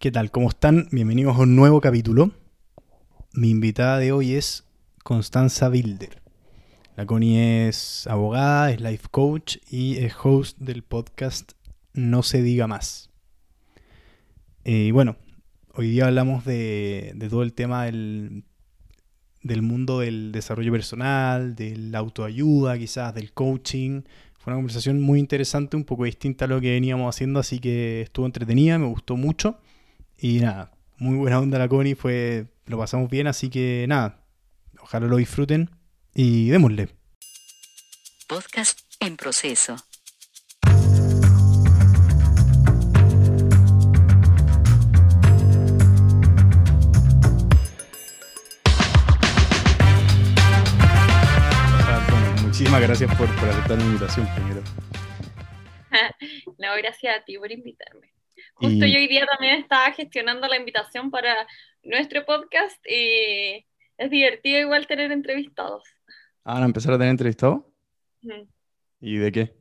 ¿Qué tal? ¿Cómo están? Bienvenidos a un nuevo capítulo. Mi invitada de hoy es Constanza Bilder. La Connie es abogada, es life coach y es host del podcast No se diga más. Eh, y bueno, hoy día hablamos de, todo el tema del, del mundo del desarrollo personal, de la autoayuda, quizás del coaching. Fue una conversación muy interesante, un poco distinta a lo que veníamos haciendo, así que estuvo entretenida, me gustó mucho. Y nada, muy buena onda la Connie, fue, lo pasamos bien, así que nada, ojalá lo disfruten y démosle. Podcast en proceso. muchísimas gracias por, por aceptar la invitación primero. No, gracias a ti por invitarme. Justo yo hoy día también estaba gestionando la invitación para nuestro podcast y es divertido igual tener entrevistados. Ah, ¿van a empezar a tener entrevistados? ¿Y de qué?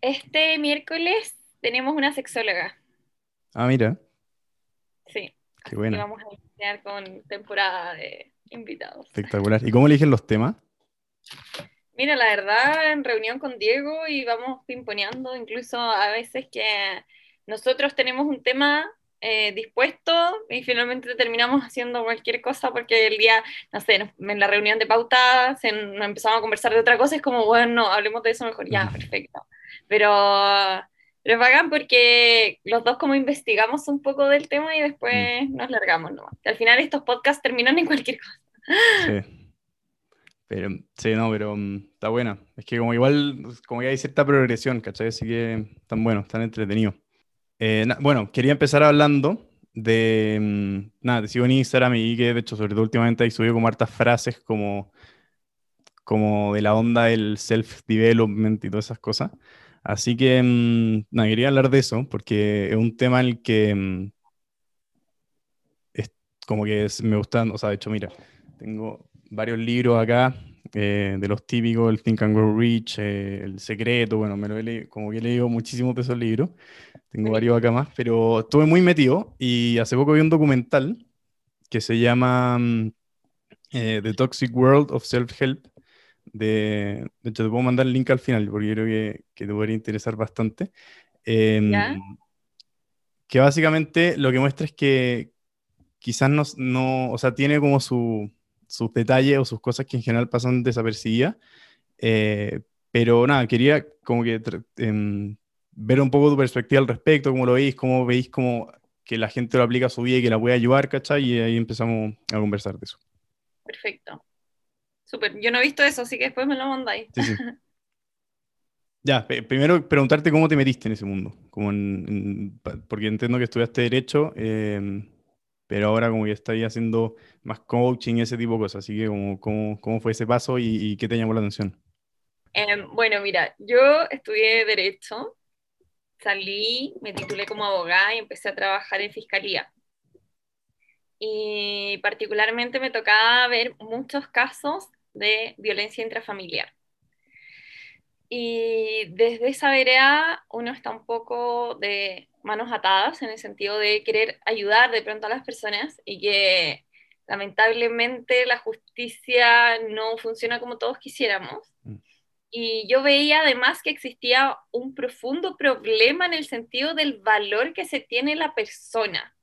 Este miércoles tenemos una sexóloga. Ah, mira. Sí. Qué bueno. vamos a iniciar con temporada de invitados. Espectacular. ¿Y cómo eligen los temas? Mira, la verdad, en reunión con Diego y vamos pimponeando, incluso a veces que nosotros tenemos un tema eh, dispuesto y finalmente terminamos haciendo cualquier cosa porque el día, no sé, en la reunión de pauta se, nos empezamos a conversar de otra cosa, es como, bueno, hablemos de eso mejor, ya, perfecto. Pero, pero es bacán porque los dos como investigamos un poco del tema y después mm. nos largamos nomás. Al final estos podcasts terminan en cualquier cosa. Sí. Pero, sí, no, pero mm, está buena. Es que como igual, como que hay cierta progresión, ¿cachai? Así que están buenos, están entretenidos. Eh, bueno, quería empezar hablando de, mm, nada, te sigo en Instagram y que de hecho, sobre todo últimamente, hay subido como hartas frases como, como de la onda del self-development y todas esas cosas. Así que, mm, nada, quería hablar de eso porque es un tema en el que es como que me gustan, o sea, de hecho, mira, tengo varios libros acá, eh, de los típicos, el Think and Grow Rich, eh, El Secreto, bueno, me lo he leído, como que he leído muchísimos de esos libros, tengo varios acá más, pero estuve muy metido y hace poco vi un documental que se llama mm, eh, The Toxic World of Self-Help, de, de hecho te puedo mandar el link al final porque creo que, que te podría interesar bastante. Em, que básicamente lo que muestra es que quizás no, no, o sea, tiene como su, sus detalles o sus cosas que en general pasan desapercibidas. Eh, pero nada, quería como que em, ver un poco tu perspectiva al respecto, cómo lo veis, cómo veis como que la gente lo aplica a su vida y que la puede ayudar, ¿cachai? Y ahí empezamos a conversar de eso. Perfecto. Súper. Yo no he visto eso, así que después me lo mandáis. Sí, sí. ya, primero preguntarte cómo te metiste en ese mundo. Como porque entiendo que estudiaste Derecho. Eh, pero ahora como que ahí haciendo más coaching y ese tipo de cosas. Así que, ¿cómo, cómo, fue ese paso y, qué te llamó la atención? Em, bueno, mira, yo estudié Derecho, salí, me titulé como abogada y empecé a trabajar en Fiscalía. Y particularmente me tocaba ver muchos casos de violencia intrafamiliar. Y desde esa vereda uno está un poco de manos atadas en el sentido de querer ayudar de pronto a las personas y que lamentablemente la justicia no funciona como todos quisiéramos. Mm. Y yo veía además que existía un profundo problema en el sentido del valor que se tiene la persona.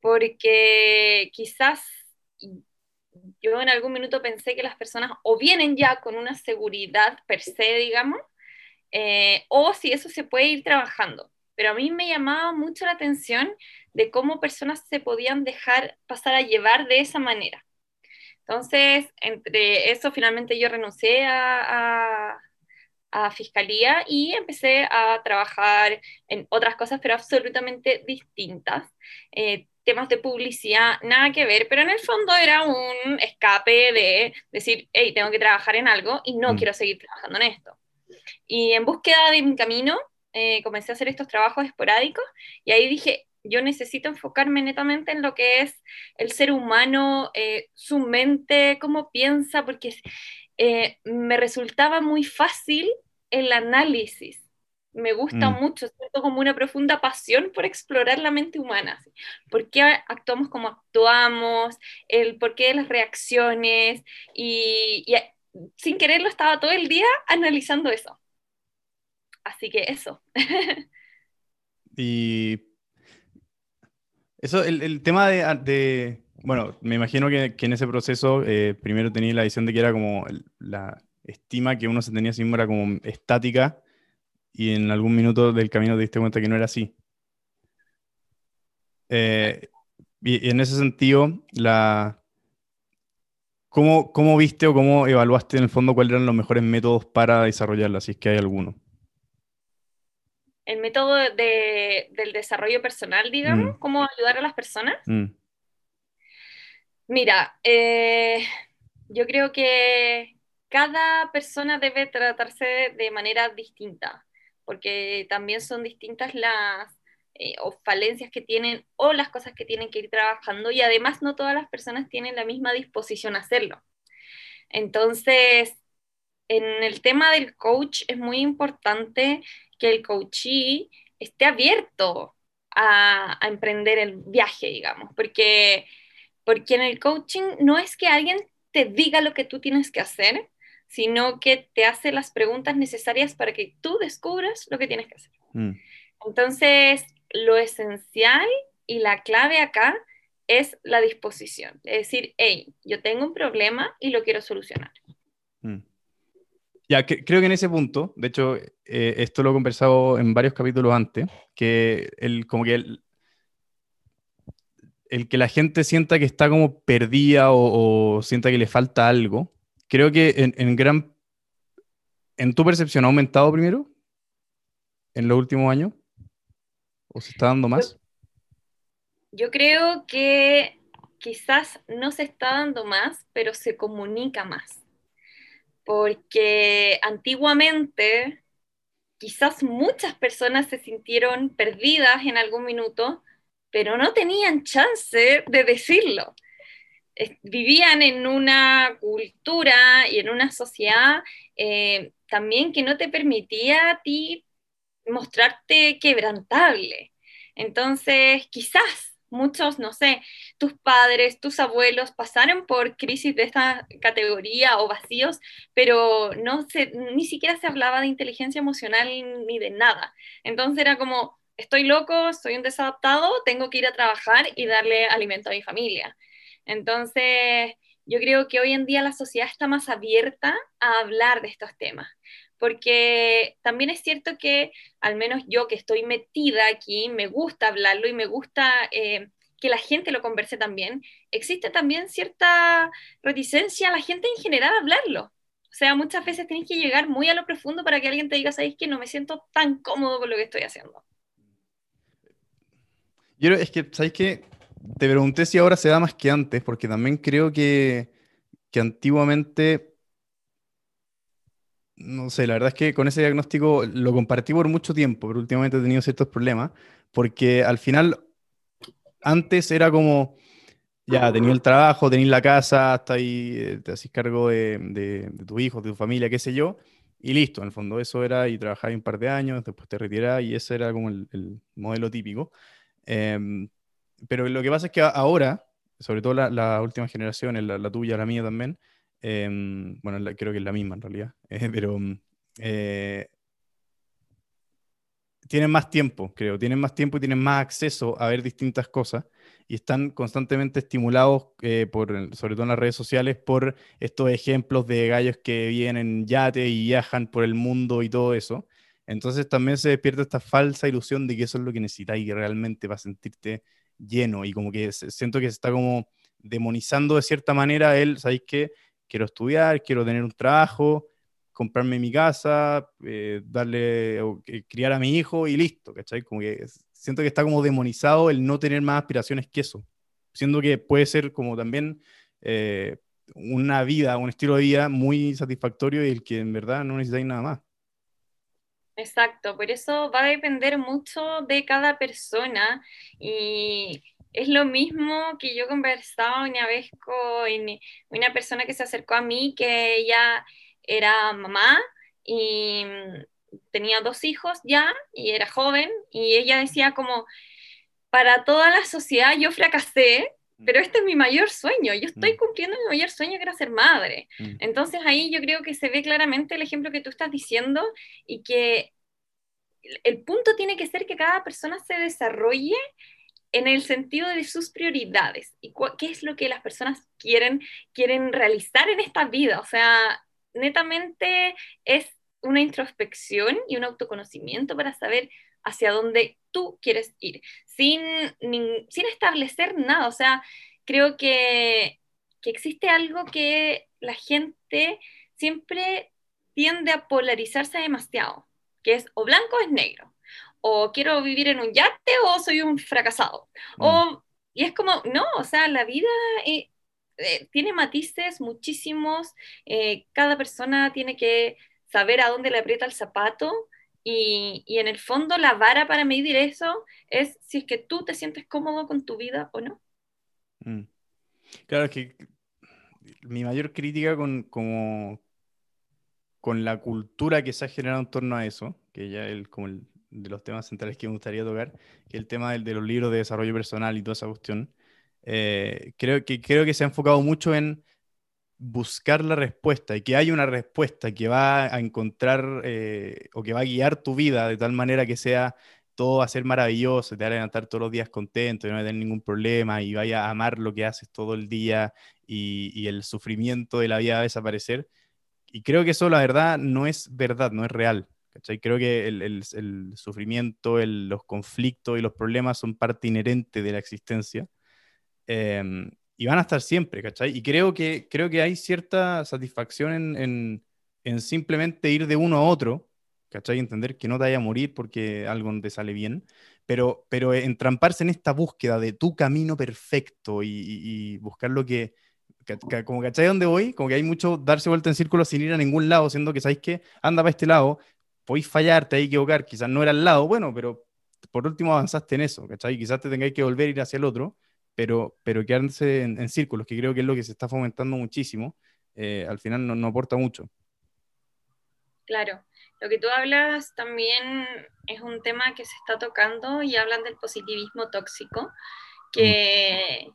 Porque quizás yo en algún minuto pensé que las personas o vienen ya con una seguridad per se, digamos, eh, o si eso se puede ir trabajando. Pero a mí me llamaba mucho la atención de cómo personas se podían dejar pasar a llevar de esa manera. Entonces, entre eso, finalmente yo renuncié a, a, fiscalía y empecé a trabajar en otras cosas, pero absolutamente distintas. Eh, temas de publicidad, nada que ver, pero en el fondo era un escape de decir, hey, tengo que trabajar en algo y no mm. quiero seguir trabajando en esto. Y en búsqueda de mi camino, eh, comencé a hacer estos trabajos esporádicos y ahí dije, yo necesito enfocarme netamente en lo que es el ser humano, eh, su mente, cómo piensa, porque eh, me resultaba muy fácil el análisis me gusta Mm. mucho, siento como una profunda pasión por explorar la mente humana. ¿Por qué actuamos como actuamos? El porqué de las reacciones. Y, y, sin quererlo estaba todo el día analizando eso. Así que eso. Y eso, el, tema de, bueno, me imagino que, en ese proceso eh, primero tenía la visión de que era como la estima que uno se tenía mismo era como estática y en algún minuto del camino te diste cuenta que no era así. Eh, y, y en ese sentido, la, ¿cómo, cómo viste o cómo evaluaste en el fondo cuáles eran los mejores métodos para desarrollarla, si es que hay alguno? El método de- del desarrollo personal, digamos, Mm. cómo ayudar a las personas. Mm, Mira, eh, yo creo que cada persona debe tratarse de manera distinta, porque también son distintas las eh, o falencias que tienen o las cosas que tienen que ir trabajando y además no todas las personas tienen la misma disposición a hacerlo. Entonces, en el tema del coach es muy importante que el coachee esté abierto a, a emprender el viaje, digamos, porque porque en el coaching no es que alguien te diga lo que tú tienes que hacer, sino que te hace las preguntas necesarias para que tú descubras lo que tienes que hacer. mm. Entonces, lo esencial y la clave acá es la disposición. Es decir, hey, yo tengo un problema y lo quiero solucionar. Ya, que- creo que en ese punto, de hecho, eh, esto lo he conversado en varios capítulos antes, que el, como que el, el que la gente sienta que está como perdida o, o sienta que le falta algo, creo que en, en gran... ¿En tu percepción ha aumentado primero? ¿En los últimos años? ¿O se está dando más? Yo creo que quizás no se está dando más, pero se comunica más. Porque antiguamente quizás muchas personas se sintieron perdidas en algún minuto, pero no tenían chance de decirlo. Vivían en una cultura y en una sociedad eh, también que no te permitía a ti mostrarte quebrantable. Entonces, quizás muchos, no sé, tus padres, tus abuelos pasaron por crisis de esta categoría o vacíos, pero no se, ni siquiera se hablaba de inteligencia emocional ni de nada. Entonces era como, estoy loco, soy un desadaptado, tengo que ir a trabajar y darle alimento a mi familia. Entonces, yo creo que hoy en día la sociedad está más abierta a hablar de estos temas, porque también es cierto que al menos yo que estoy metida aquí, me gusta hablarlo y me gusta eh, que la gente lo converse también, existe también cierta reticencia a la gente en general a hablarlo. O sea, muchas veces tienes que llegar muy a lo profundo para que alguien te diga, ¿sabes que no me siento tan cómodo con lo que estoy haciendo? Es que, ¿sabes qué? Te pregunté si ahora se da más que antes, porque también creo que, que antiguamente, no sé, la verdad es que con ese diagnóstico lo compartí por mucho tiempo, pero últimamente he tenido ciertos problemas, porque al final, antes era como, ya, tenía el trabajo, tenía la casa, hasta ahí eh, te hacís cargo de, de, de tus hijos, de tu familia, qué sé yo, y listo, en el fondo eso era, y trabajaba un par de años, después te retirabas, y ese era como el, el modelo típico. Em, pero lo que pasa es que ahora, sobre todo la, la última generación, la, la tuya, la mía también, em, bueno, la- creo que es la misma en realidad, eh, pero mm, eh, tienen más tiempo, creo, tienen más tiempo y tienen más acceso a ver distintas cosas y están constantemente estimulados, eh, por, sobre todo en las redes sociales, por estos ejemplos de gallos que vienen en yate y viajan por el mundo y todo eso. Entonces también se despierta esta falsa ilusión de que eso es lo que necesitáis realmente para sentirte lleno y como que siento que se está como demonizando de cierta manera el, ¿sabéis qué? Quiero estudiar, quiero tener un trabajo, comprarme mi casa, eh, darle, o, eh, criar a mi hijo y listo, ¿cachai? Como que siento que está como demonizado el no tener más aspiraciones que eso, siendo que puede ser como también eh, una vida, un estilo de vida muy satisfactorio y el que en verdad no necesitáis nada más. Exacto, por eso va a depender mucho de cada persona y es lo mismo que yo conversaba una vez con una persona que se acercó a mí, que ella era mamá y tenía dos hijos ya y era joven y ella decía como, para toda la sociedad yo fracasé, pero este es mi mayor sueño, yo estoy Mm. cumpliendo mi mayor sueño que era ser madre. Mm. Entonces ahí yo creo que se ve claramente el ejemplo que tú estás diciendo y que el punto tiene que ser que cada persona se desarrolle en el sentido de sus prioridades y qué es lo que las personas quieren, quieren realizar en esta vida. O sea, netamente es una introspección y un autoconocimiento para saber hacia dónde tú quieres ir, sin, sin establecer nada. O sea, creo que, que existe algo que la gente siempre tiende a polarizarse demasiado, que es o blanco o es negro, o quiero vivir en un yate o soy un fracasado. Mm. O, y es como, no, o sea, la vida eh, eh, tiene matices muchísimos, eh, cada persona tiene que saber a dónde le aprieta el zapato y, y en el fondo la vara para medir eso es si es que tú te sientes cómodo con tu vida o no. Mm. Claro, es que mi mayor crítica con, como, con la cultura que se ha generado en torno a eso, que ya es como el, de los temas centrales que me gustaría tocar, que el tema del- de los libros de desarrollo personal y toda esa cuestión, eh, creo, que, creo que se ha enfocado mucho en buscar la respuesta y que hay una respuesta que va a encontrar eh, o que va a guiar tu vida de tal manera que sea todo a ser maravilloso, te va a levantar todos los días contento, y no va a ningún problema y vaya a amar lo que haces todo el día y, y el sufrimiento de la vida va a desaparecer. Y creo que eso, la verdad, no es verdad, no es real. ¿Cachai? Creo que el, el- el sufrimiento, el- los conflictos y los problemas son parte inherente de la existencia. Em, y van a estar siempre, ¿cachai? Y creo que, creo que hay cierta satisfacción en, en- en simplemente ir de uno a otro, ¿cachai? Entender que no te vaya a morir porque algo no te sale bien, pero, pero entramparse en esta búsqueda de tu camino perfecto y, y- y buscar lo que, como ¿cachai dónde voy? Como que hay mucho darse vuelta en círculo sin ir a ningún lado, siendo que, ¿sabéis qué? Anda para este lado, podéis fallar, te vais a equivocar, quizás no era al lado, bueno, pero por último avanzaste en eso, ¿cachai? Quizás te tengáis que volver a ir hacia el otro, pero, pero quedarse en, en círculos, que creo que es lo que se está fomentando muchísimo, eh, al final no, no aporta mucho. Claro, lo que tú hablas también es un tema que se está tocando y hablan del positivismo tóxico, que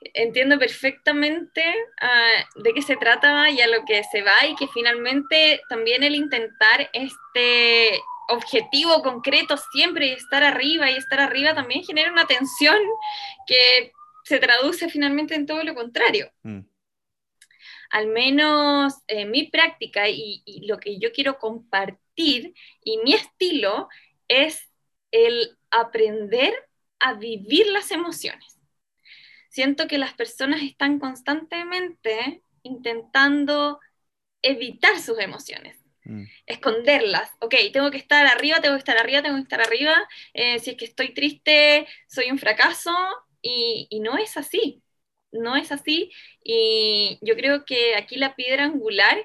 entiendo perfectamente ah, de qué se trata y a lo que se va y que finalmente también el intentar este objetivo concreto siempre y estar arriba y estar arriba también genera una tensión que se traduce finalmente en todo lo contrario Mm, al menos en mi práctica y, y lo que yo quiero compartir y mi estilo es el aprender a vivir las emociones. Siento que las personas están constantemente intentando evitar sus emociones, mm, esconderlas. Ok, tengo que estar arriba, tengo que estar arriba, tengo que estar arriba. eh, si es que estoy triste, soy un fracaso. Y, y no es así. No es así. Y yo creo que aquí la piedra angular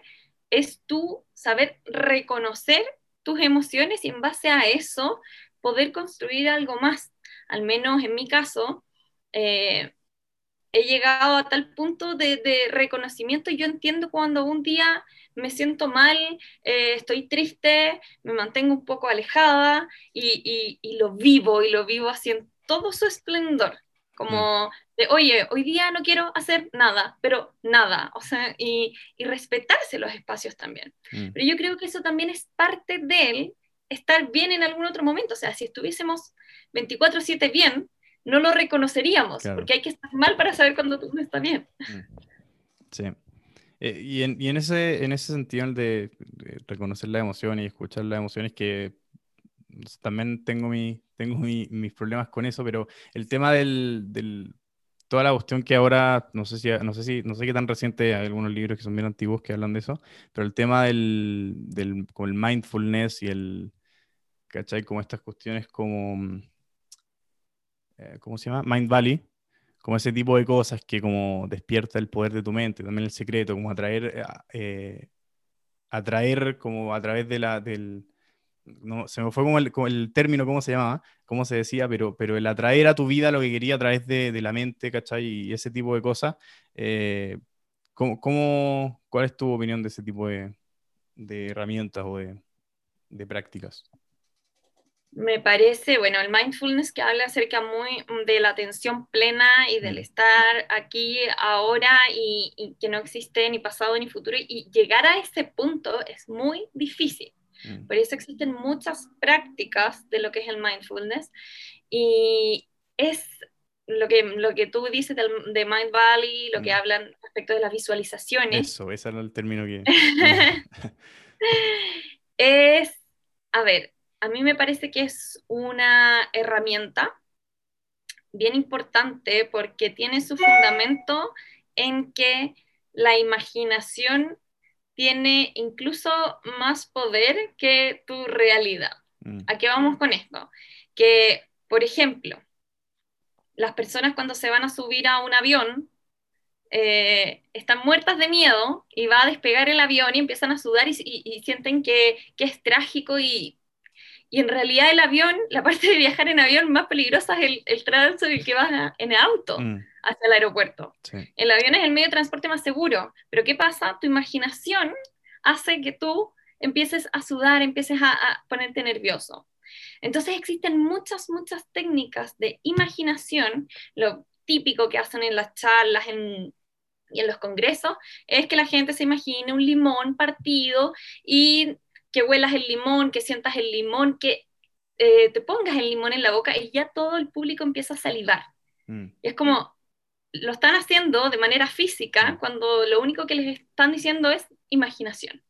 es tú saber reconocer tus emociones y en base a eso poder construir algo más. Al menos en mi caso, eh, he llegado a tal punto de, de reconocimiento. Yo entiendo cuando un día me siento mal, eh, estoy triste, me mantengo un poco alejada y, y- y lo vivo y lo vivo así en todo su esplendor. Como de, oye, hoy día no quiero hacer nada, pero nada, o sea, y, y respetarse los espacios también. mm. Pero yo creo que eso también es parte del estar bien en algún otro momento. O sea, si estuviésemos 24/7 bien, no lo reconoceríamos, Claro. porque hay que estar mal para saber cuando tú no estás bien. Sí. Eh, y en, y en ese, en ese sentido, el de, reconocer las emociones y escuchar las emociones, que también tengo, mi, tengo mi- mis problemas con eso, pero el tema del, del- toda la cuestión que ahora, no sé si, no sé si, no sé qué tan reciente, hay algunos libros que son bien antiguos que hablan de eso, pero el tema del, del como el mindfulness y el, ¿cachai? Como estas cuestiones como, mm, eh, ¿cómo se llama? Mind Valley, como ese tipo de cosas que como despierta el poder de tu mente, también el secreto, como atraer, eh, eh, atraer como a través de la, del, no, se me fue como el, como el término, ¿cómo se llamaba? ¿Cómo se decía? Pero, pero el atraer a tu vida lo que quería a través de, de la mente, ¿cachai? Y ese tipo de cosas. eh, ¿cómo, cómo- cuál es tu opinión de ese tipo de, de herramientas o de, de prácticas? Me parece, bueno, el mindfulness que habla acerca muy de la atención plena y del estar aquí, ahora y, y que no existe ni pasado ni futuro y llegar a ese punto es muy difícil. Mm, Por eso existen muchas prácticas de lo que es el mindfulness y es lo que, lo que tú dices del, de Mind Valley, lo que Mm. hablan respecto de las visualizaciones. Eso, ese era el término que... es, a ver, a mí me parece que es una herramienta bien importante porque tiene su fundamento en que la imaginación tiene incluso más poder que tu realidad. Mm, ¿A qué vamos con esto? Que, por ejemplo, las personas cuando se van a subir a un avión eh, están muertas de miedo y va a despegar el avión y empiezan a sudar y, y- y sienten que, que es trágico y, y en realidad el avión, la parte de viajar en avión más peligrosa es el, el trance en el que vas a- en auto mm, hacia el aeropuerto. sí. El avión es el medio de transporte más seguro, pero ¿qué pasa? Tu imaginación hace que tú empieces a sudar, empieces a, a ponerte nervioso. Entonces existen muchas, muchas técnicas de imaginación. Lo típico que hacen en las charlas en- y en los congresos es que la gente se imagine un limón partido y que huelas el limón, que sientas el limón, que eh, te pongas el limón en la boca y ya todo el público empieza a salivar. mm, Y es como, lo están haciendo de manera física Mm. cuando lo único que les están diciendo es imaginación.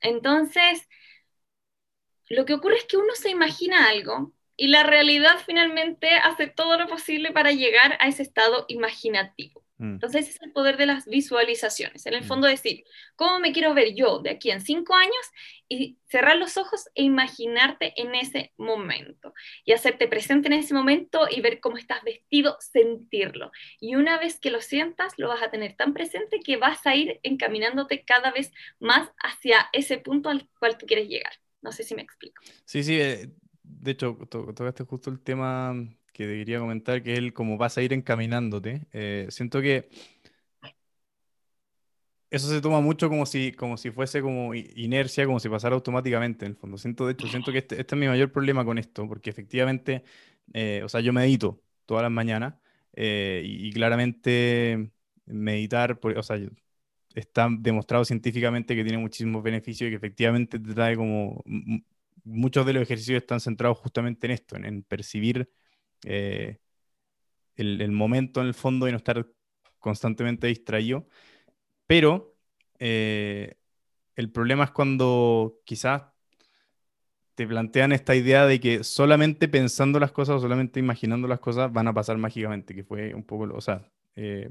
Entonces, lo que ocurre es que uno se imagina algo y la realidad finalmente hace todo lo posible para llegar a ese estado imaginativo. Mm, Entonces, ese es el poder de las visualizaciones. En el Mm. fondo, decir, ¿cómo me quiero ver yo de aquí en cinco años? Y cerrar los ojos e imaginarte en ese momento. Y hacerte presente en ese momento y ver cómo estás vestido, sentirlo. Y una vez que lo sientas, lo vas a tener tan presente que vas a ir encaminándote cada vez más hacia ese punto al cual tú quieres llegar. No sé si me explico. Sí, sí, eh, de hecho, to- tocaste justo el tema que te quería comentar, que es el cómo vas a ir encaminándote. Eh, siento que eso se toma mucho como si, como si fuese como inercia, como si pasara automáticamente, en el fondo. Siento, de hecho, siento que este, este es mi mayor problema con esto, porque efectivamente, eh, o sea, yo medito todas las mañanas eh, y, y claramente meditar, por- o sea, está demostrado científicamente que tiene muchísimos beneficios y que efectivamente te trae como... Muchos de los ejercicios están centrados justamente en esto, en, en percibir eh, el, momento en el fondo y no estar constantemente distraído. Pero eh, el problema es cuando quizás te plantean esta idea de que solamente pensando las cosas o solamente imaginando las cosas van a pasar mágicamente, que fue un poco, o sea, eh,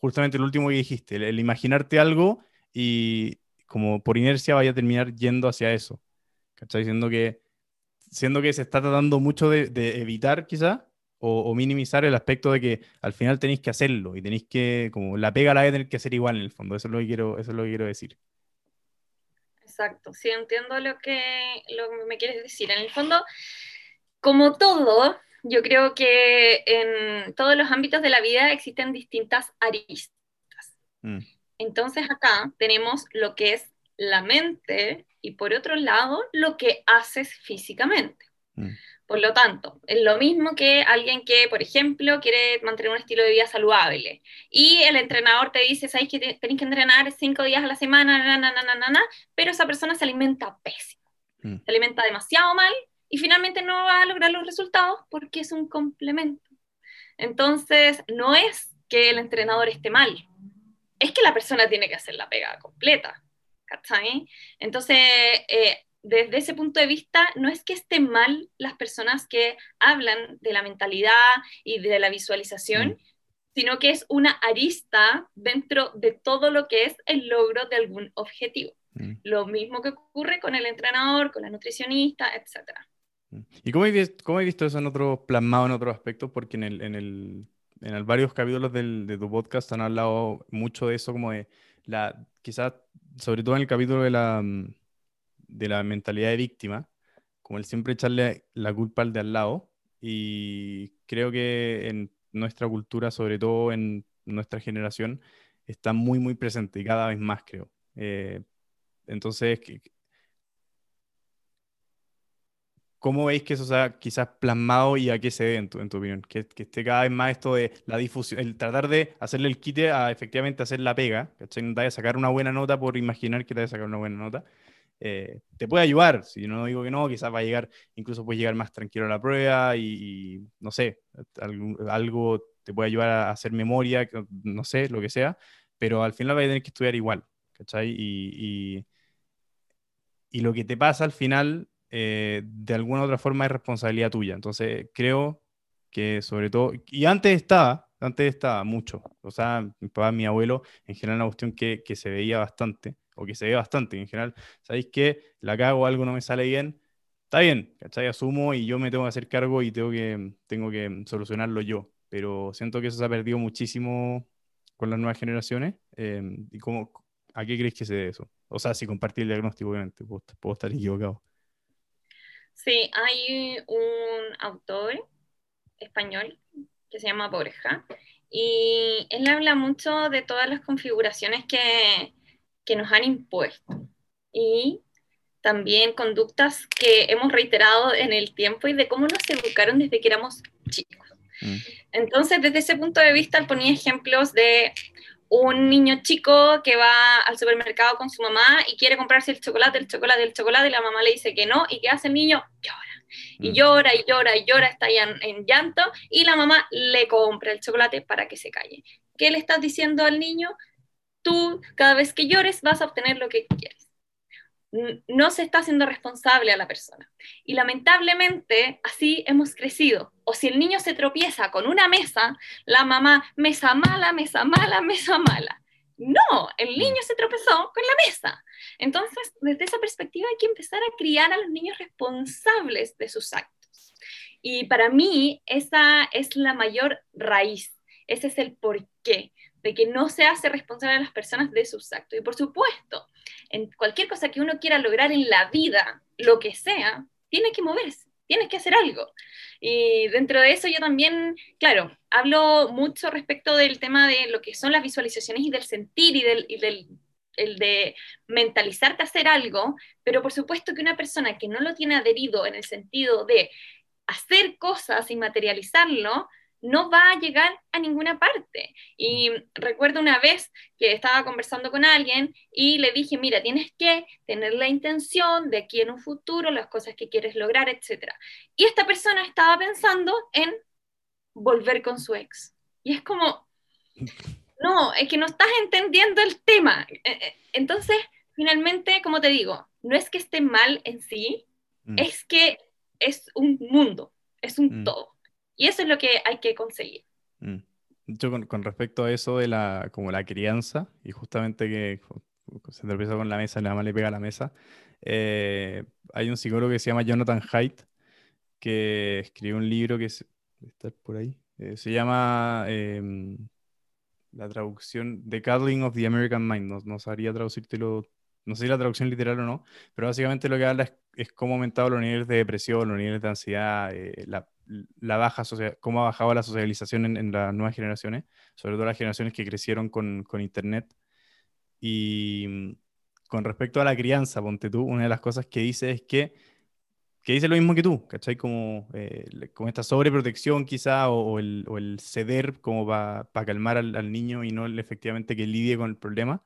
justamente el último que dijiste, el, el imaginarte algo y como por inercia vaya a terminar yendo hacia eso. ¿Cachai? Siendo que, siendo que se está tratando mucho de, de evitar quizás o, o minimizar el aspecto de que al final tenéis que hacerlo y tenéis que, como la pega la vais a tener que hacer igual en el fondo. Eso es lo que quiero, eso es lo que quiero decir. Exacto, sí entiendo lo que, lo que me quieres decir. En el fondo, como todo, yo creo que en todos los ámbitos de la vida existen distintas aristas. Mm, Entonces acá tenemos lo que es la mente y por otro lado lo que haces físicamente. mm, Por lo tanto, es lo mismo que alguien que, por ejemplo, quiere mantener un estilo de vida saludable y el entrenador te dice, ¿sabes que te- tenés que entrenar cinco días a la semana, na, na, na, na, na, na", pero esa persona se alimenta pésimo, mm, se alimenta demasiado mal y finalmente no va a lograr los resultados porque es un complemento. Entonces, no es que el entrenador esté mal, es que la persona tiene que hacer la pega completa. ¿Cachai? Entonces, eh, desde ese punto de vista, no es que esté mal las personas que hablan de la mentalidad y de la visualización, Mm. sino que es una arista dentro de todo lo que es el logro de algún objetivo. mm, Lo mismo que ocurre con el entrenador, con la nutricionista, etc. mm. ¿Y cómo visto, cómo habéis visto eso en otros, plasmado en otros aspectos? Porque en el, en el, en el varios capítulos del- de tu podcast han hablado mucho de eso, como de la, quizás, sobre todo en el capítulo de la, mm, de la mentalidad de víctima, como el siempre echarle la culpa al de al lado. Y creo que en nuestra cultura, sobre todo en nuestra generación, está muy, muy presente y cada vez más, creo. Eh, entonces, que- ¿cómo veis que eso sea quizás plasmado y a qué se debe en tu, en tu opinión? Que, que, esté cada vez más esto de la difusión, el tratar de hacerle el quite a efectivamente hacer la pega, ¿cachai? No te vayas a sacar una buena nota por imaginar que te vayas a sacar una buena nota. Eh, te puede ayudar, si no digo que no, quizás va a llegar, incluso puedes llegar más tranquilo a la prueba y, no sé, algo, algo, te puede ayudar a hacer memoria, no sé, lo que sea, pero al final vas a tener que estudiar igual, ¿cachai? Y, y, y lo que te pasa al final eh, de alguna otra forma es responsabilidad tuya. Entonces, creo que sobre todo, y antes estaba, antes estaba mucho, o sea, mi papá, mi abuelo, en general una cuestión que, que se veía bastante, o que se ve bastante, en general, ¿sabéis que la cago, algo no me sale bien? Está bien, ¿cachai? Asumo y yo me tengo que hacer cargo y tengo que, tengo que solucionarlo yo, pero siento que eso se ha perdido muchísimo con las nuevas generaciones. Eh, ¿Y cómo, a qué crees que se debe eso? O sea, si compartir el diagnóstico, obviamente, puedo estar equivocado. Sí, hay un autor español que se llama Borja y él habla mucho de todas las configuraciones que, que nos han impuesto y también conductas que hemos reiterado en el tiempo y de cómo nos educaron desde que éramos chicos. Mm. Entonces, desde ese punto de vista, él ponía ejemplos de un niño chico que va al supermercado con su mamá y quiere comprarse el chocolate, el chocolate, el chocolate, y la mamá le dice que no, y ¿qué hace el niño? Llora. Y mm. llora y llora y llora, está ya en, llanto, y la mamá le compra el chocolate para que se calle. ¿Qué le estás diciendo al niño? Tú, cada vez que llores, vas a obtener lo que quieres no se está haciendo responsable a la persona. Y lamentablemente así hemos crecido. O si el niño se tropieza con una mesa, la mamá, mesa mala, mesa mala, mesa mala. No, el mm. niño se tropezó con la mesa. Entonces, desde esa perspectiva hay que empezar a criar a los niños responsables de sus actos. Y para mí esa es la mayor raíz, ese es el porqué de que no se hace responsable a las personas de sus actos. Y por supuesto, en cualquier cosa que uno quiera lograr en la vida, lo que sea, tiene que moverse, tiene que hacer algo. Y dentro de eso yo también, claro, hablo mucho respecto del tema de lo que son las visualizaciones y del sentir y del, y del el de mentalizarte a hacer algo, pero por supuesto que una persona que no lo tiene adherido en el sentido de hacer cosas y materializarlo, no va a llegar a ninguna parte. Y recuerdo una vez que estaba conversando con alguien y le dije, mira, tienes que tener la intención de aquí en un futuro, las cosas que quieres lograr, etc. Y esta persona estaba pensando en volver con su ex. Y es como, no, es que no estás entendiendo el tema. Eh, eh, entonces, finalmente, como te digo, no es que esté mal en sí, mm. es que es un mundo, es un mm. todo. Y eso es lo que hay que conseguir. Mm. Yo con, con, respecto a eso de la, como la crianza, y justamente que se tropieza con la mesa, la mamá le pega a la mesa, eh, hay un psicólogo que se llama Jonathan Haidt, que escribió un libro que está por ahí, eh, se llama em, la traducción The Cuddling of the American Mind, no, no sabría traducírtelo, no sé si la traducción literal o no, pero básicamente lo que habla es, es cómo ha aumentado los niveles de depresión, los niveles de ansiedad, eh, la la baja cómo ha bajado la socialización en, las nuevas generaciones, sobre todo las generaciones que crecieron con, con, Internet. Y mm, con respecto a la crianza, ponte tú, una de las cosas que dice es que, que dice lo mismo que tú, ¿cachai? Como, eh, como esta sobreprotección quizá o, el, o el, ceder como para calmar al, al, niño y no el, efectivamente que lidie con el problema.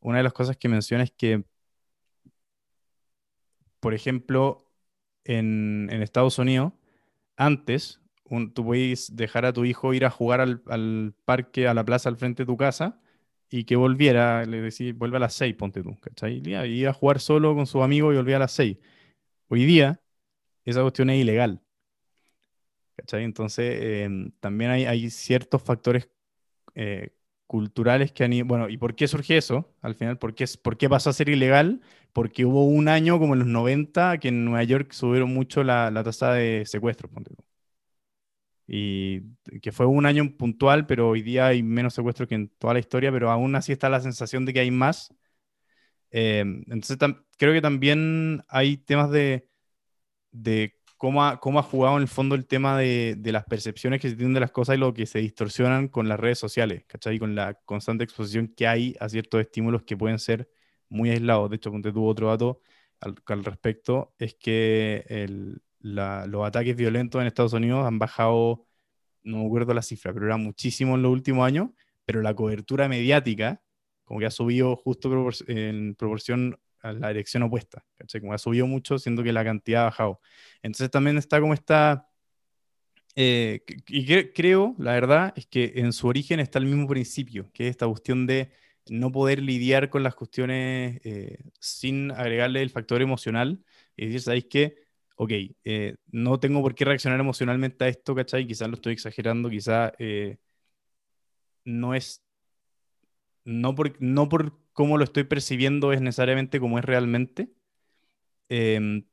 Una de las cosas que menciona es que, por ejemplo, en, en Estados Unidos, antes, tú podías dejar a tu hijo ir a jugar al, parque, a la plaza al frente de tu casa y que volviera, le decía, vuelve a las seis, ponte tú, ¿cachai? Y iba a jugar solo con su amigo y volvía a las seis. Hoy día, esa cuestión es ilegal. ¿Cachai? Entonces, em, también hay, ciertos factores eh, culturales que han ido... Bueno, ¿y por qué surge eso? Al final, ¿por qué, ¿por qué pasó a ser ilegal? Porque hubo un año, como en los 90, que en Nueva York subieron mucho la, la tasa de secuestros. Y que fue un año puntual, pero hoy día hay menos secuestros que en toda la historia, pero aún así está la sensación de que hay más. Eh, entonces, creo que también hay temas de, de cómo ha, jugado en el fondo el tema de, las percepciones que se tienen de las cosas y lo que se distorsionan con las redes sociales, ¿cachai? Con la constante exposición que hay a ciertos estímulos que pueden ser muy aislados. De hecho, ponte tuvo otro dato al, respecto, es que los ataques violentos en Estados Unidos han bajado, no me acuerdo la cifra, pero era muchísimo en los últimos años, pero la cobertura mediática como que ha subido justo en proporción a la dirección opuesta, ¿cachai? Como ha subido mucho, siendo que la cantidad ha bajado. Entonces también está como esta... eh, y cre- creo, la verdad, es que en su origen está el mismo principio, que es esta cuestión de no poder lidiar con las cuestiones eh, sin agregarle el factor emocional y decir, ¿sabéis qué? Ok, eh, no tengo por qué reaccionar emocionalmente a esto, ¿cachai? Quizás lo estoy exagerando, quizás eh, no es, no por, no por cómo lo estoy percibiendo es necesariamente como es realmente, em,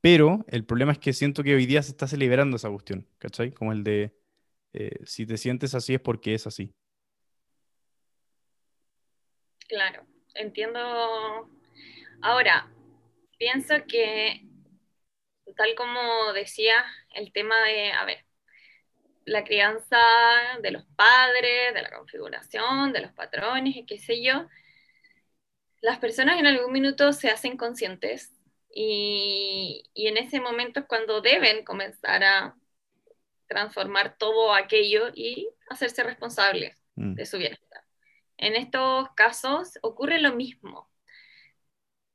pero el problema es que siento que hoy día se está celebrando esa cuestión, ¿cachai? Como el de, eh, si te sientes así es porque es así. Claro, entiendo. Ahora, pienso que, tal como decía, el tema de, a ver, la crianza de los padres, de la configuración, de los patrones, qué sé yo, las personas en algún minuto se hacen conscientes y, y en ese momento es cuando deben comenzar a transformar todo aquello y hacerse responsables Mm, de su bienestar. En estos casos ocurre lo mismo.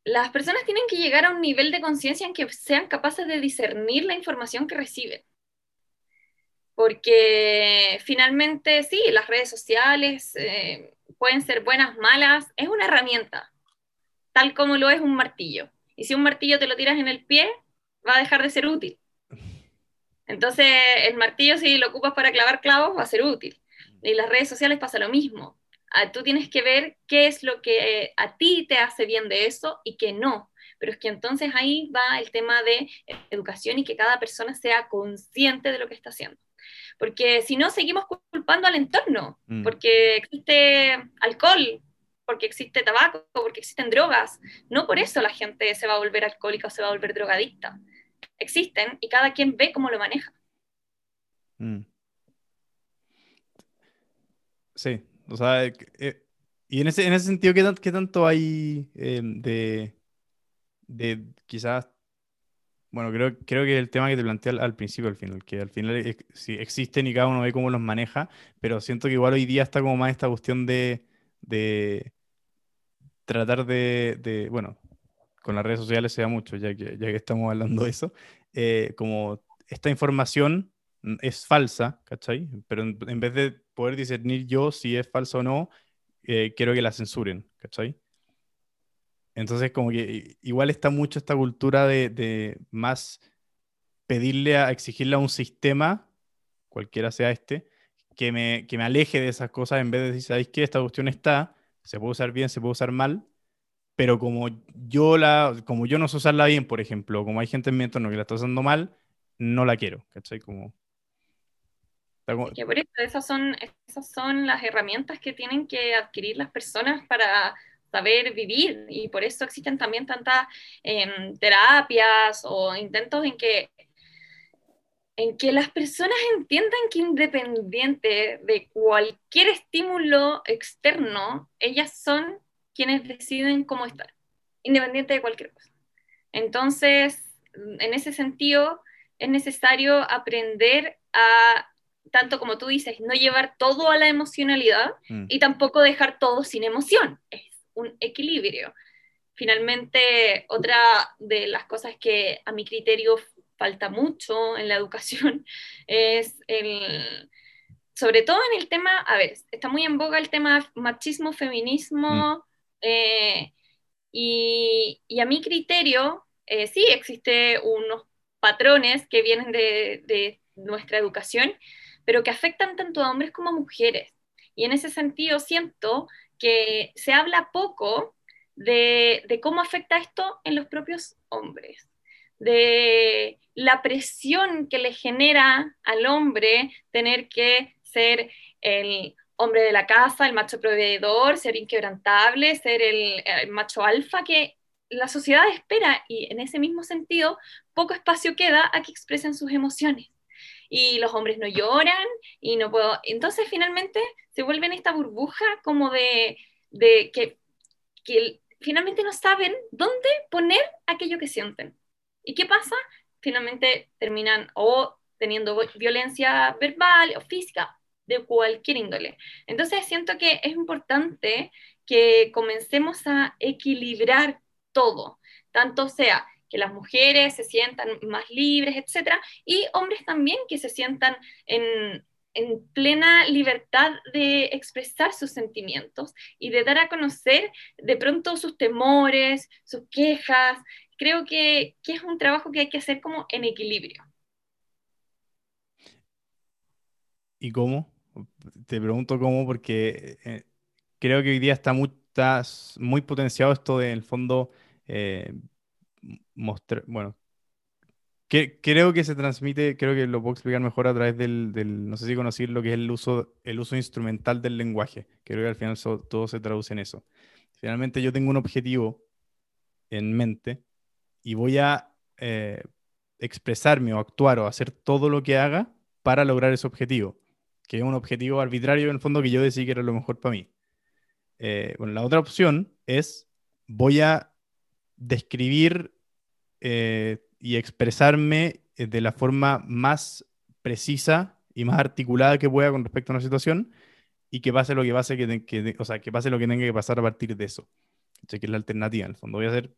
Las personas tienen que llegar a un nivel de conciencia en que sean capaces de discernir la información que reciben. Porque finalmente, sí, las redes sociales eh, pueden ser buenas, malas, es una herramienta, tal como lo es un martillo. Y si un martillo te lo tiras en el pie, va a dejar de ser útil. Entonces, el martillo, si lo ocupas para clavar clavos, va a ser útil. Y las redes sociales pasa lo mismo. Ah, Tú tienes que ver qué es lo que eh, a ti te hace bien de eso y qué no. Pero es que entonces ahí va el tema de educación y que cada persona sea consciente de lo que está haciendo. Porque si no, seguimos culpando al entorno, mm. porque existe alcohol, porque existe tabaco, porque existen drogas. No por eso la gente se va a volver alcohólica o se va a volver drogadicta. Existen y cada quien ve cómo lo maneja. Mm. Sí, o sea, eh, eh, y en ese, en ese sentido, ¿qué, qué tanto hay eh, de, de quizás, bueno, creo, creo que el tema que te planteé al, principio, al final, que al final existen y cada uno ve cómo los maneja, pero siento que igual hoy día está como más esta cuestión de, de tratar de, bueno, con las redes sociales se da mucho, ya que, ya que estamos hablando de eso, eh, como esta información es falsa, ¿cachai? Pero en, vez de poder discernir yo si es falsa o no, eh, quiero que la censuren, ¿cachai? Entonces como que igual está mucho esta cultura de, de más pedirle a, exigirle a un sistema, cualquiera sea este, que me, que me aleje de esas cosas en vez de decir, ¿sabéis qué? Esta cuestión está, se puede usar bien, se puede usar mal, pero como yo, la, como yo no sé usarla bien, por ejemplo, como hay gente en mi entorno que la está usando mal, no la quiero, ¿cachai? Como, como- Que por eso esas son, esas son las herramientas que tienen que adquirir las personas para saber vivir y por eso existen también tantas em, terapias o intentos en que, en que las personas entiendan que independiente de cualquier estímulo externo, ellas son quienes deciden cómo estar, independiente de cualquier cosa. Entonces, en ese sentido, es necesario aprender a, tanto como tú dices, no llevar todo a la emocionalidad mm, y tampoco dejar todo sin emoción. Es un equilibrio. Finalmente, otra de las cosas que a mi criterio falta mucho en la educación es el, sobre todo en el tema, a ver, está muy en boga el tema machismo, feminismo, eh, y, a mi criterio, eh, sí existe unos patrones que vienen de, de nuestra educación, pero que afectan tanto a hombres como a mujeres. Y en ese sentido siento que se habla poco de, de cómo afecta esto en los propios hombres, de la presión que le genera al hombre tener que ser el hombre de la casa, el macho proveedor, ser inquebrantable, ser el, macho alfa que la sociedad espera y en ese mismo sentido poco espacio queda a que expresen sus emociones. Y los hombres no lloran y no puedo... Entonces finalmente se vuelven esta burbuja como de, de que finalmente no saben dónde poner aquello que sienten. ¿Y qué pasa? finalmente terminan o teniendo violencia verbal o física de cualquier índole. Entonces siento que es importante que comencemos a equilibrar todo, tanto sea que las mujeres se sientan más libres, etcétera, y hombres también que se sientan en, en plena libertad de expresar sus sentimientos y de dar a conocer de pronto sus temores, sus quejas. Creo que, que es un trabajo que hay que hacer como en equilibrio. ¿Y cómo? Te pregunto cómo porque eh, creo que hoy día está muy, muy potenciado esto de, en el fondo, eh, mostrar, bueno, que, creo que se transmite, creo que lo puedo explicar mejor a través del, del, no sé si conocer lo que es el uso, el uso instrumental del lenguaje. Creo que al final todo se traduce en eso. Finalmente yo tengo un objetivo en mente y voy a eh, expresarme o actuar o hacer todo lo que haga para lograr ese objetivo, que es un objetivo arbitrario en el fondo que yo decidí que era lo mejor para mí. Eh, bueno, la otra opción es voy a describir eh, y expresarme de la forma más precisa y más articulada que pueda con respecto a una situación y que pase lo que pase, que, o sea, que pase lo que tenga que pasar a partir de eso. que es la alternativa, en el fondo. Voy a ser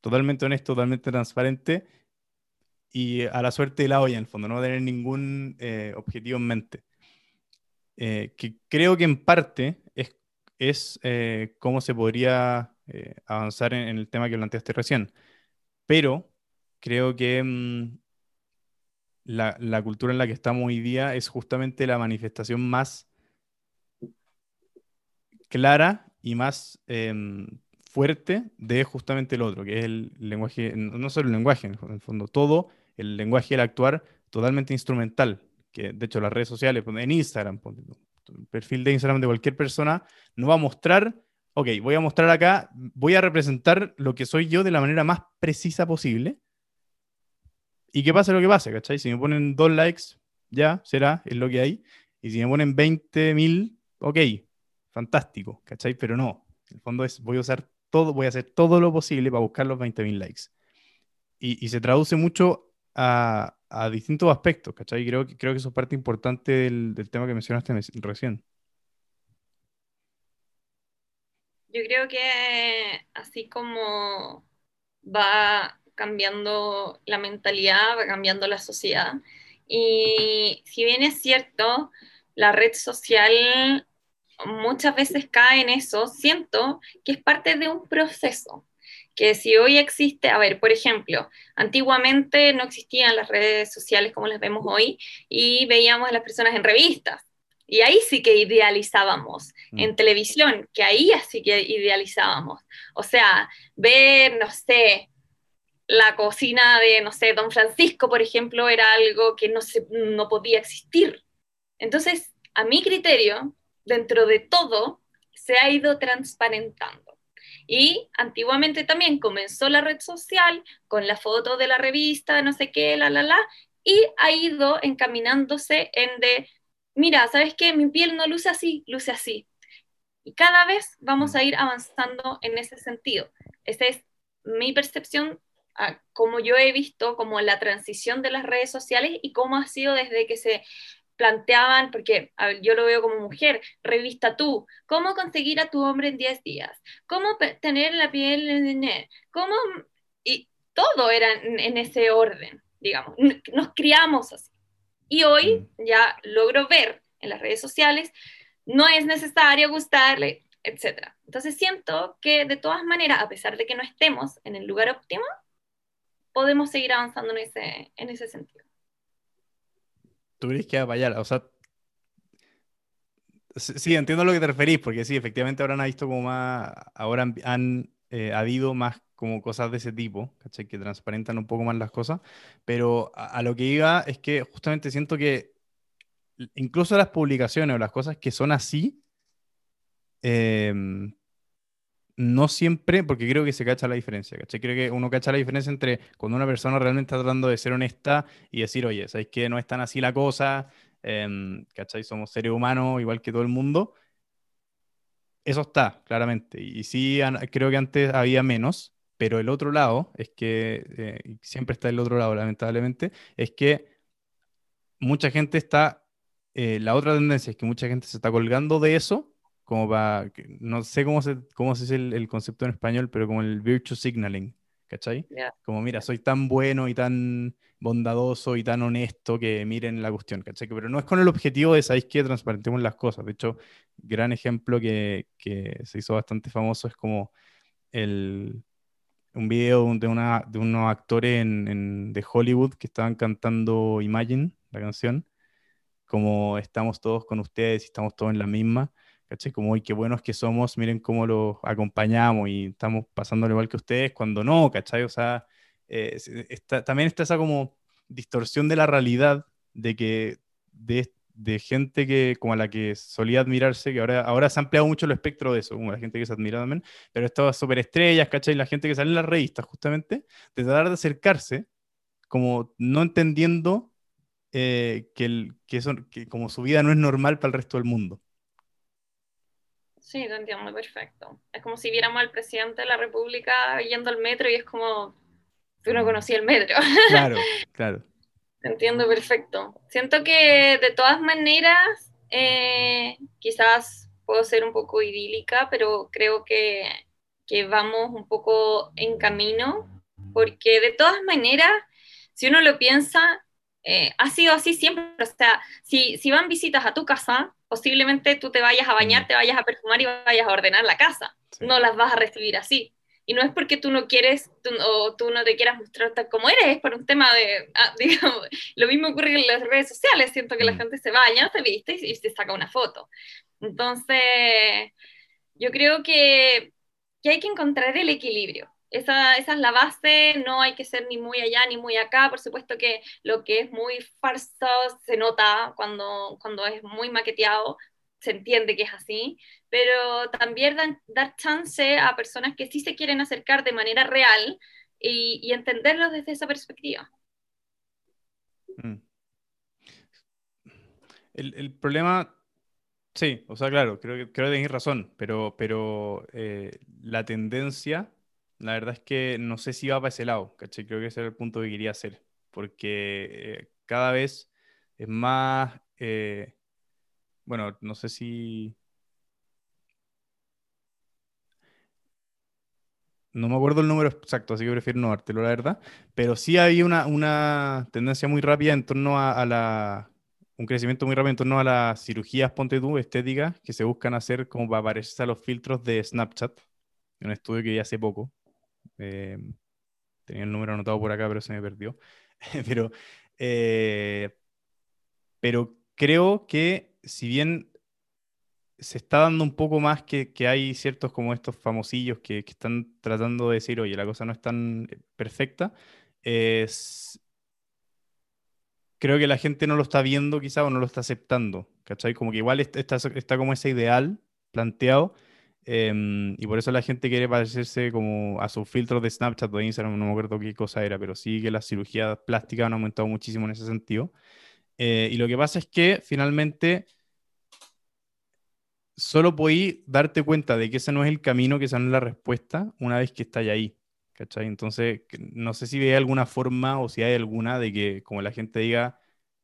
totalmente honesto, totalmente transparente y a la suerte de la olla, en el fondo, no tener ningún eh, objetivo en mente. que creo que en parte es, es cómo se podría avanzar en, en, el tema que planteaste recién pero creo que mm, la, cultura en la que estamos hoy día es justamente la manifestación más clara y más em, fuerte de justamente el otro, que es el lenguaje, no solo el lenguaje, en el fondo, todo el lenguaje el actuar totalmente instrumental, que de hecho las redes sociales, en Instagram, el perfil de Instagram de cualquier persona, no va a mostrar ok, voy a mostrar acá, voy a representar lo que soy yo de la manera más precisa posible. Y que pase lo que pase, ¿cachai? Si me ponen dos likes, ya será, es lo que hay. Y si me ponen 20.000, ok, fantástico, ¿cachai? Pero no, en el fondo es, voy a usar todo, voy a hacer todo lo posible para buscar los 20.000 likes. Y, se traduce mucho a, distintos aspectos, ¿cachai? Creo, creo que eso es parte importante del, del tema que mencionaste recién. Yo creo que así como va cambiando la mentalidad, va cambiando la sociedad. Y si bien es cierto, la red social muchas veces cae en eso, siento que es parte de un proceso. Que si hoy existe, a ver, por ejemplo, antiguamente no existían las redes sociales como las vemos hoy y veíamos a las personas en revistas y ahí sí que idealizábamos, mm. en televisión, que ahí sí que idealizábamos. O sea, ver, no sé, la cocina de, no sé, Don Francisco, por ejemplo, era algo que no, se, no podía existir. Entonces, a mi criterio, dentro de todo, se ha ido transparentando. Y antiguamente también comenzó la red social con la foto de la revista, no sé qué, la, la, la, y ha ido encaminándose en de mira, ¿sabes qué? Mi piel no luce así, luce así. Y cada vez vamos mm. a ir avanzando en ese sentido. Esa es mi percepción, como yo he visto, como la transición de las redes sociales y cómo ha sido desde que se planteaban, porque yo lo veo como mujer, revista tú, cómo conseguir a tu hombre en 10 días, cómo tener la piel, en cómo, y todo era en ese orden, digamos, nos criamos así. Y hoy mm. ya logro ver en las redes sociales, no es necesario gustarle, etc. Entonces siento que de todas maneras, a pesar de que no estemos en el lugar óptimo, podemos seguir avanzando en ese, en ese sentido. Tú crees que va a o sea, sí, entiendo a lo que te referís, porque sí, efectivamente ahora han visto como más, ahora han, eh, habido más como cosas de ese tipo, ¿cachai? Que transparentan un poco más las cosas, pero a, lo que iba es que justamente siento que incluso las publicaciones o las cosas que son así, em, no siempre, porque creo que se cacha la diferencia. Creo que uno cacha la diferencia entre cuando una persona realmente está tratando de ser honesta y decir, oye, ¿sabes que no es tan así la cosa? Eh, ¿Cachai? Somos seres humanos igual que todo el mundo. Eso está, claramente. Y sí, creo que antes había menos, pero el otro lado, es que eh, siempre está el otro lado, lamentablemente, es que mucha gente está, eh, la otra tendencia es que mucha gente se está colgando de eso, como para, no sé cómo se, cómo se dice el, el concepto en español, pero como el virtue signaling, ¿cachai? Ya. Como, mira, soy tan bueno y tan bondadoso y tan honesto que miren la cuestión, ¿cachai? Pero no es con el objetivo de, ¿sabéis qué? Transparentemos las cosas. De hecho, gran ejemplo que, que se hizo bastante famoso es como el, un video de, una, de unos actores en, en- de Hollywood que estaban cantando Imagine, la canción, como estamos todos con ustedes y estamos todos en la misma, ¿cachai? Como, hoy qué buenos que somos, miren cómo los acompañamos y estamos pasándolo igual que ustedes, cuando no, ¿cachai? O sea, eh, se- está- también está esa como distorsión de la realidad de que de, de gente que como a la que solía admirarse, que ahora, ahora se ha ampliado mucho el espectro de eso, como la gente que se admira también, pero estas superestrellas, ¿cachai? La gente que sale en las revistas justamente, de tratar de acercarse, como no entendiendo eh, que, el, que, eso, que como su vida no es normal para el resto del mundo. Sí, te entiendo perfecto. Es como si viéramos al presidente de la República yendo al metro y es como, tú no conocías el metro. Claro, claro. Te entiendo perfecto. Siento que de todas maneras, eh, quizás puedo ser un poco idílica, pero creo que, que vamos un poco en camino, porque de todas maneras, si uno lo piensa, eh, ha sido así siempre. O sea, si, si van visitas a tu casa, posiblemente tú te vayas a bañar, Mm. te vayas a perfumar y vayas a ordenar la casa. Sí. No las vas a recibir así. Y no es porque tú no quieres tú, o tú no te quieras mostrar tal como eres, es por un tema de, ah, digamos, lo mismo ocurre en las redes sociales, siento que la Mm. gente se baña, se viste y, y se saca una foto. Entonces, yo creo que, que hay que encontrar el equilibrio. Esa, esa es la base, no hay que ser ni muy allá ni muy acá. Por supuesto que lo que es muy falso se nota cuando, cuando es muy maqueteado, se entiende que es así, pero también dan- dar chance a personas que sí se quieren acercar de manera real y, y entenderlos desde esa perspectiva. Mm. El, el problema, sí, o sea, claro, creo que, creo que razón, pero, pero eh, la tendencia, la verdad es que no sé si va para ese lado, ¿cachai? Creo que ese era el punto que quería hacer, porque eh, cada vez es más, eh, bueno, no sé si, no me acuerdo el número exacto, así que prefiero no dártelo, la verdad, pero sí había una, una tendencia muy rápida en torno a, la, un crecimiento muy rápido en torno a las cirugías, ponte tú, estéticas, que se buscan hacer como para parecerse a los filtros de Snapchat, un estudio que hace poco. Eh, tenía el número anotado por acá, pero se me perdió. pero, eh, pero creo que si bien se está dando un poco más que, que hay ciertos como estos famosillos que, que están tratando de decir, oye, la cosa no es tan eh, perfecta, es- creo que la gente no lo está viendo quizá o no lo está aceptando, ¿cachai? Como que igual est- está, está como ese ideal planteado em, y por eso la gente quiere parecerse como a sus filtros de Snapchat o de Instagram, no me acuerdo qué cosa era, pero sí que las cirugías plásticas han aumentado muchísimo en ese sentido. Eh, y lo que pasa es que finalmente solo podí darte cuenta de que ese no es el camino, que esa no es la respuesta, una vez que estáis ahí. ¿Cachai? Entonces, no sé si hay alguna forma o si hay alguna de que como la gente diga,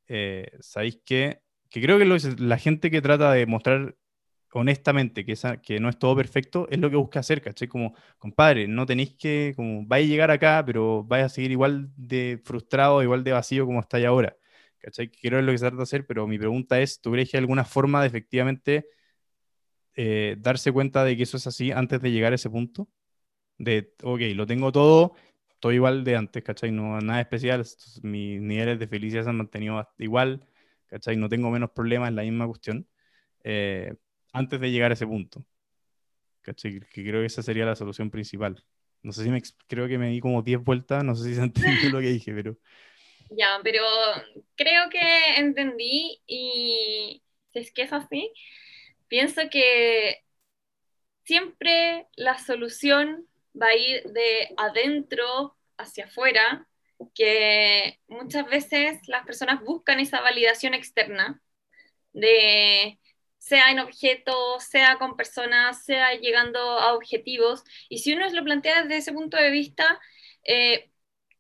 eh, ¿sabéis qué? Que creo que lo- la gente que trata de mostrar honestamente que, esa, que no es todo perfecto es lo que busca hacer, ¿cachai? Como, compadre, no tenéis que, como, vais a llegar acá, pero vais a seguir igual de frustrado, igual de vacío como estáis ahora. ¿Cachai? Que es lo que se trata de hacer, pero mi pregunta es, ¿tú crees que hay alguna forma de efectivamente eh, darse cuenta de que eso es así antes de llegar a ese punto? De, ok, lo tengo todo, estoy igual de antes, ¿cachai? No, nada especial, mis niveles de felicidad se han mantenido igual, ¿cachai? No tengo menos problemas, es la misma cuestión, eh, antes de llegar a ese punto, ¿cachai? Que creo que esa sería la solución principal. No sé si me, creo que me di como 10 vueltas, no sé si se entendió lo que dije, pero... Ya, pero creo que entendí y si es que es así, pienso que siempre la solución va a ir de adentro hacia afuera, que muchas veces las personas buscan esa validación externa de sea en objetos, sea con personas, sea llegando a objetivos. Y si uno lo plantea desde ese punto de vista, eh,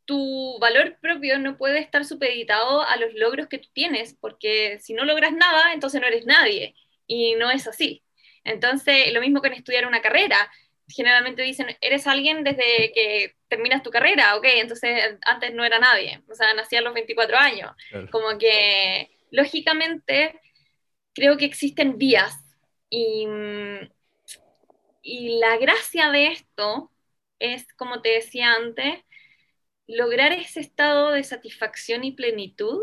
tu valor propio no puede estar supeditado a los logros que tú tienes, porque si no logras nada, entonces no eres nadie. Y no es así. Entonces, lo mismo con estudiar una carrera. Generalmente dicen, eres alguien desde que terminas tu carrera, ok, entonces antes no era nadie, o sea, nací a los 24 años. Como que, lógicamente, creo que existen vías y, y la gracia de esto es, como te decía antes, lograr ese estado de satisfacción y plenitud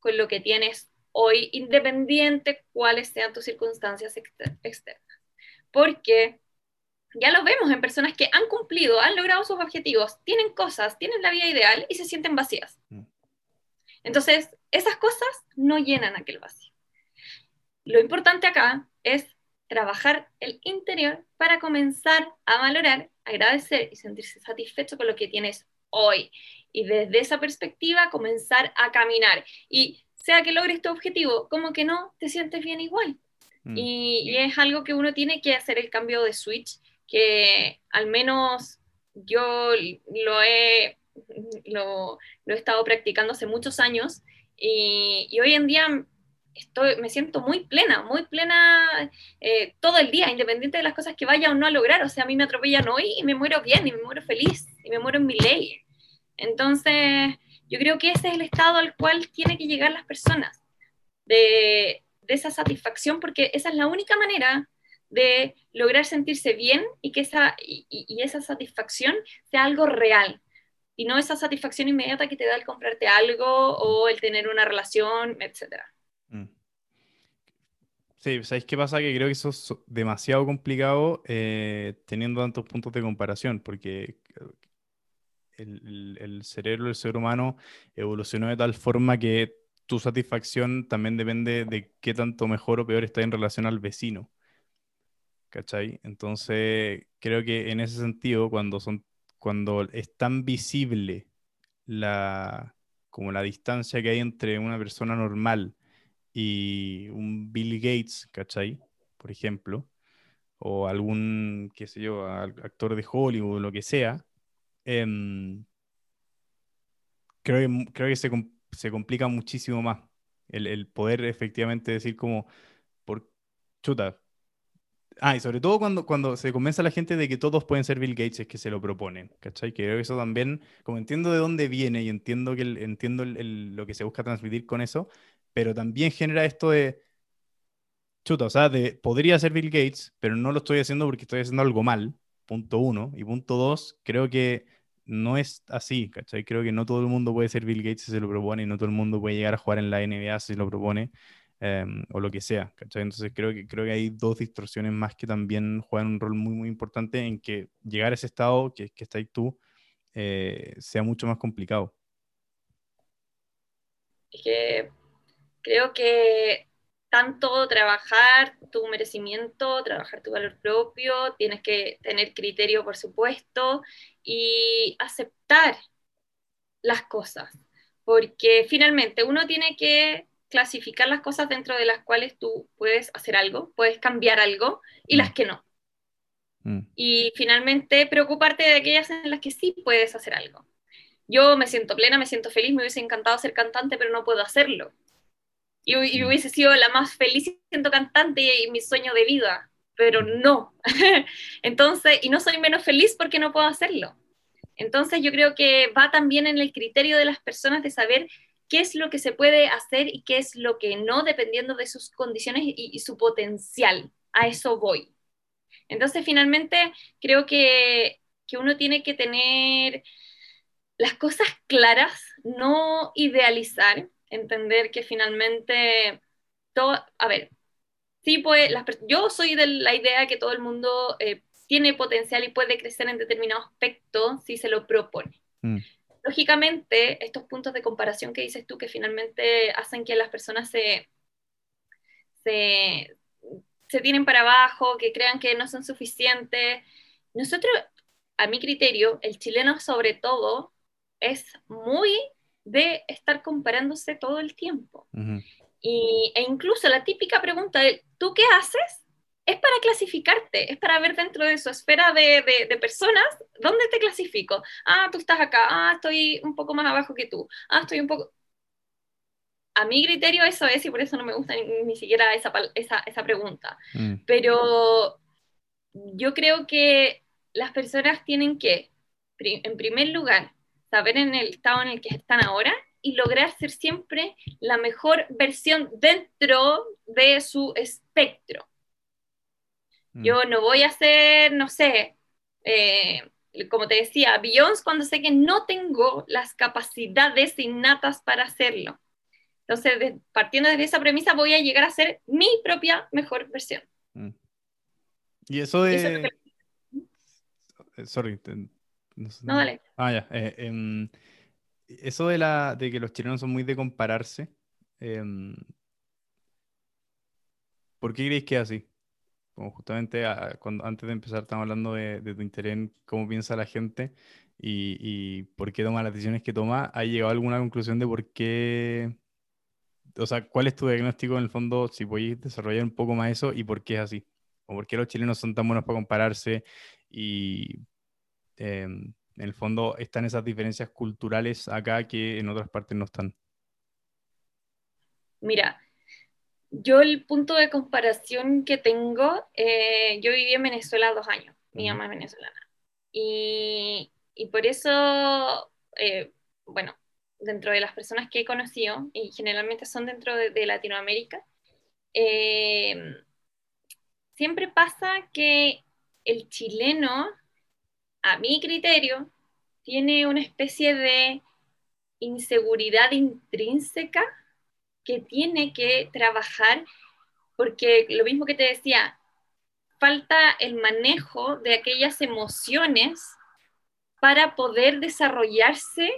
con lo que tienes hoy, independiente cuáles sean tus circunstancias externas. Porque ya lo vemos en personas que han cumplido, han logrado sus objetivos, tienen cosas, tienen la vida ideal y se sienten vacías. Mm. Entonces, esas cosas no llenan aquel vacío. Lo importante acá es trabajar el interior para comenzar a valorar, agradecer y sentirse satisfecho con lo que tienes hoy. Y desde esa perspectiva comenzar a caminar. Y sea que logres tu objetivo, como que no, te sientes bien igual. Mm. Y, es algo que uno tiene que hacer el cambio de switch, que al menos yo lo he, lo, he estado practicando hace muchos años y, y hoy en día estoy, me siento muy plena, muy plena eh, todo el día, independiente de las cosas que vaya o no a lograr. O sea, a mí me atropellan hoy y me muero bien, y me muero feliz, y me muero en mi ley. Entonces, yo creo que ese es el estado al cual tienen que llegar las personas, de, esa satisfacción, porque esa es la única manera de lograr sentirse bien y que esa, y esa satisfacción sea algo real, y no esa satisfacción inmediata que te da el comprarte algo o el tener una relación, etcétera. Sí, ¿sabéis qué pasa? Que creo que eso es demasiado complicado eh, teniendo tantos puntos de comparación, porque el, el, cerebro del ser humano evolucionó de tal forma que tu satisfacción también depende de qué tanto mejor o peor está en relación al vecino. ¿Cachai? Entonces, creo que en ese sentido, cuando, son, cuando es tan visible la, como la distancia que hay entre una persona normal y un Bill Gates, ¿cachai? Por ejemplo, o algún, qué sé yo, actor de Hollywood, lo que sea, em, creo que, creo que se, se complica muchísimo más el, el, poder efectivamente decir como, por chuta. Ah, y sobre todo cuando, cuando se convence a la gente de que todos pueden ser Bill Gates, es que se lo proponen, ¿cachai? Que creo que eso también, como entiendo de dónde viene y entiendo, que entiendo lo que se busca transmitir con eso, pero también genera esto de, chuta, o sea, de, podría ser Bill Gates, pero no lo estoy haciendo porque estoy haciendo algo mal, punto uno, y punto dos, creo que no es así, ¿cachai? Creo que no todo el mundo puede ser Bill Gates si se lo propone, y no todo el mundo puede llegar a jugar en la NBA si se lo propone, em, o lo que sea, ¿cachai? Entonces creo que, creo que hay dos distorsiones más que también juegan un rol muy, muy importante en que llegar a ese estado que, que está ahí tú eh, sea mucho más complicado. Es que Creo que tanto trabajar tu merecimiento, trabajar tu valor propio, tienes que tener criterio, por supuesto, y aceptar las cosas, porque finalmente uno tiene que clasificar las cosas dentro de las cuales tú puedes hacer algo, puedes cambiar algo, y las mm. que no. Mm. Y finalmente preocuparte de aquellas en las que sí puedes hacer algo. Yo me siento plena, me siento feliz, me hubiese encantado ser cantante, pero no puedo hacerlo y, hubiese sido la más feliz siendo cantante y mi sueño de vida, pero no. Entonces, y no soy menos feliz porque no puedo hacerlo. Entonces, yo creo que va también en el criterio de las personas de saber qué es lo que se puede hacer y qué es lo que no, dependiendo de sus condiciones y, su potencial. A eso voy. Entonces, finalmente, creo que, que uno tiene que tener las cosas claras, no idealizar, entender que finalmente todo, a ver, sí puede, yo soy de la idea que todo el mundo eh, tiene potencial y puede crecer en determinado aspecto si se lo propone. Mm. Lógicamente, estos puntos de comparación que dices tú que finalmente hacen que las personas se, se, se tienen para abajo, que crean que no son suficientes. Nosotros, a mi criterio, el chileno sobre todo es muy de estar comparándose todo el tiempo. Y, e incluso la típica pregunta de, ¿tú qué haces? Es para clasificarte, es para ver dentro de su esfera de, de, de, personas dónde te clasifico. Ah, tú estás acá, ah, estoy un poco más abajo que tú, ah, estoy un poco... A mi criterio eso es y por eso no me gusta ni, ni siquiera esa, esa, esa pregunta. Mm. Pero yo creo que las personas tienen que, en primer lugar, saber en el estado en el que están ahora y lograr ser siempre la mejor versión dentro de su espectro. Mm. Yo no voy a ser, no sé, eh, como te decía, Beyoncé cuando sé que no tengo las capacidades innatas para hacerlo. Entonces, partiendo de esa premisa, voy a llegar a ser mi propia mejor versión. Mm. Y eso de... Eh, sorry. No, no, dale. Ah, ya. Eh, em, eso de, la, de que los chilenos son muy de compararse, em, ¿por qué creéis que es así? Como justamente ah, cuando, antes de empezar estamos hablando de, tu interés en cómo piensa la gente y, y, por qué toma las decisiones que toma, ¿ha llegado a alguna conclusión de por qué, o sea, cuál es tu diagnóstico en el fondo, si podéis desarrollar un poco más eso y por qué es así? ¿O por qué los chilenos son tan buenos para compararse y... Eh, en el fondo están esas diferencias culturales acá que en otras partes no están. Mira, yo el punto de comparación que tengo, eh, yo viví en Venezuela dos años, mi mamá es venezolana, y, y por eso, eh, bueno, dentro de las personas que he conocido, y generalmente son dentro de, Latinoamérica, eh, siempre pasa que el chileno a mi criterio, tiene una especie de inseguridad intrínseca que tiene que trabajar, porque lo mismo que te decía, falta el manejo de aquellas emociones para poder desarrollarse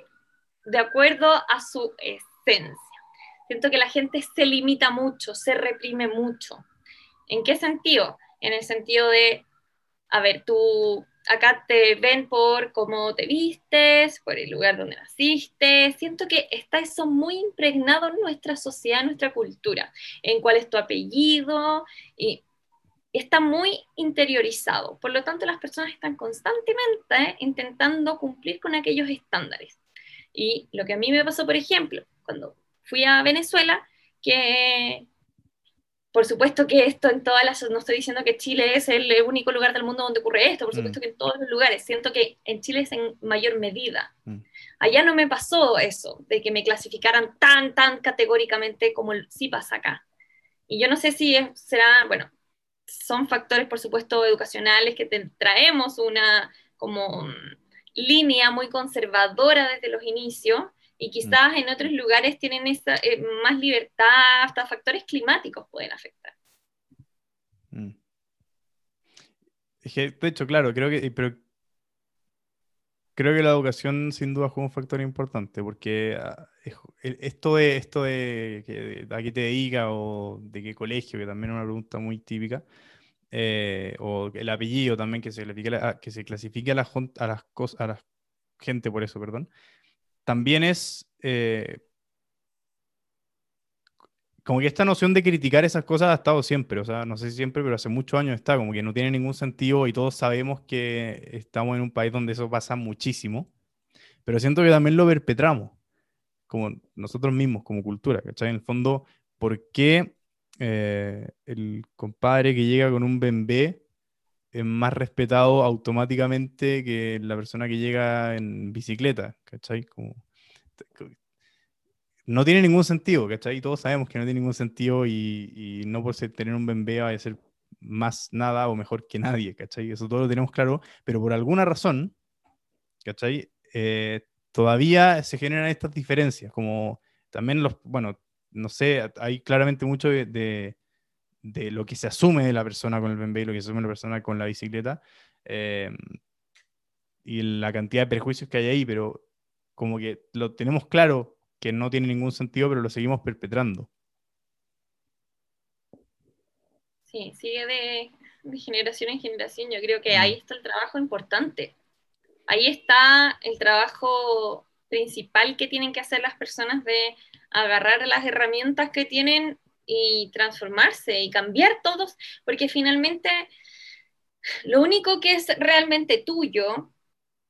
de acuerdo a su esencia. Siento que la gente se limita mucho, se reprime mucho. ¿En qué sentido? En el sentido de, a ver, tú acá te ven por cómo te vistes, por el lugar donde naciste. Siento que está eso muy impregnado en nuestra sociedad, en nuestra cultura, en cuál es tu apellido y está muy interiorizado. Por lo tanto, las personas están constantemente intentando cumplir con aquellos estándares. Y lo que a mí me pasó, por ejemplo, cuando fui a Venezuela, que por supuesto que esto en todas las, no estoy diciendo que Chile es el único lugar del mundo donde ocurre esto, por mm. supuesto que en todos los lugares, siento que en Chile es en mayor medida. Mm. Allá no me pasó eso, de que me clasificaran tan, tan categóricamente como sí pasa acá. Y yo no sé si será, bueno, son factores, por supuesto, educacionales que traemos una como línea muy conservadora desde los inicios, y mm. quizás en otros lugares tienen esa, eh, más libertad, hasta factores climáticos pueden afectar. Mm. de hecho, claro, creo que, pero creo que la educación sin duda juega un factor importante, porque ah, esto de, esto de, que, a qué te dedica o de qué colegio, que también es una pregunta muy típica, eh, o el apellido también que se clasifique, a, que se clasifique a, las, a, las a la gente por eso, perdón, también es eh, como que esta noción de criticar esas cosas ha estado siempre, o sea, no sé si siempre, pero hace muchos años está, como que no tiene ningún sentido y todos sabemos que estamos en un país donde eso pasa muchísimo, pero siento que también lo perpetramos, como nosotros mismos, como cultura, ¿cachai? En el fondo, ¿por qué eh, el compadre que llega con un bembé es más respetado automáticamente que la persona que llega en bicicleta, ¿cachai? Como, no tiene ningún sentido, ¿cachai? Todos sabemos que no tiene ningún sentido y, no por ser, tener un bembé va a ser más nada o mejor que nadie, ¿cachai? Eso todo lo tenemos claro, pero por alguna razón, ¿cachai? Eh, todavía se generan estas diferencias, como también los, bueno, no sé, hay claramente mucho de de lo que se asume de la persona con el bembé y lo que se asume de la persona con la bicicleta eh, y la cantidad de prejuicios que hay ahí, pero como que lo tenemos claro que no tiene ningún sentido, pero lo seguimos perpetrando. Sí, sigue de, generación en generación. Yo creo que ahí mm. está el trabajo importante. Ahí está el trabajo principal que tienen que hacer las personas de agarrar las herramientas que tienen y transformarse y cambiar todos, porque finalmente lo único que es realmente tuyo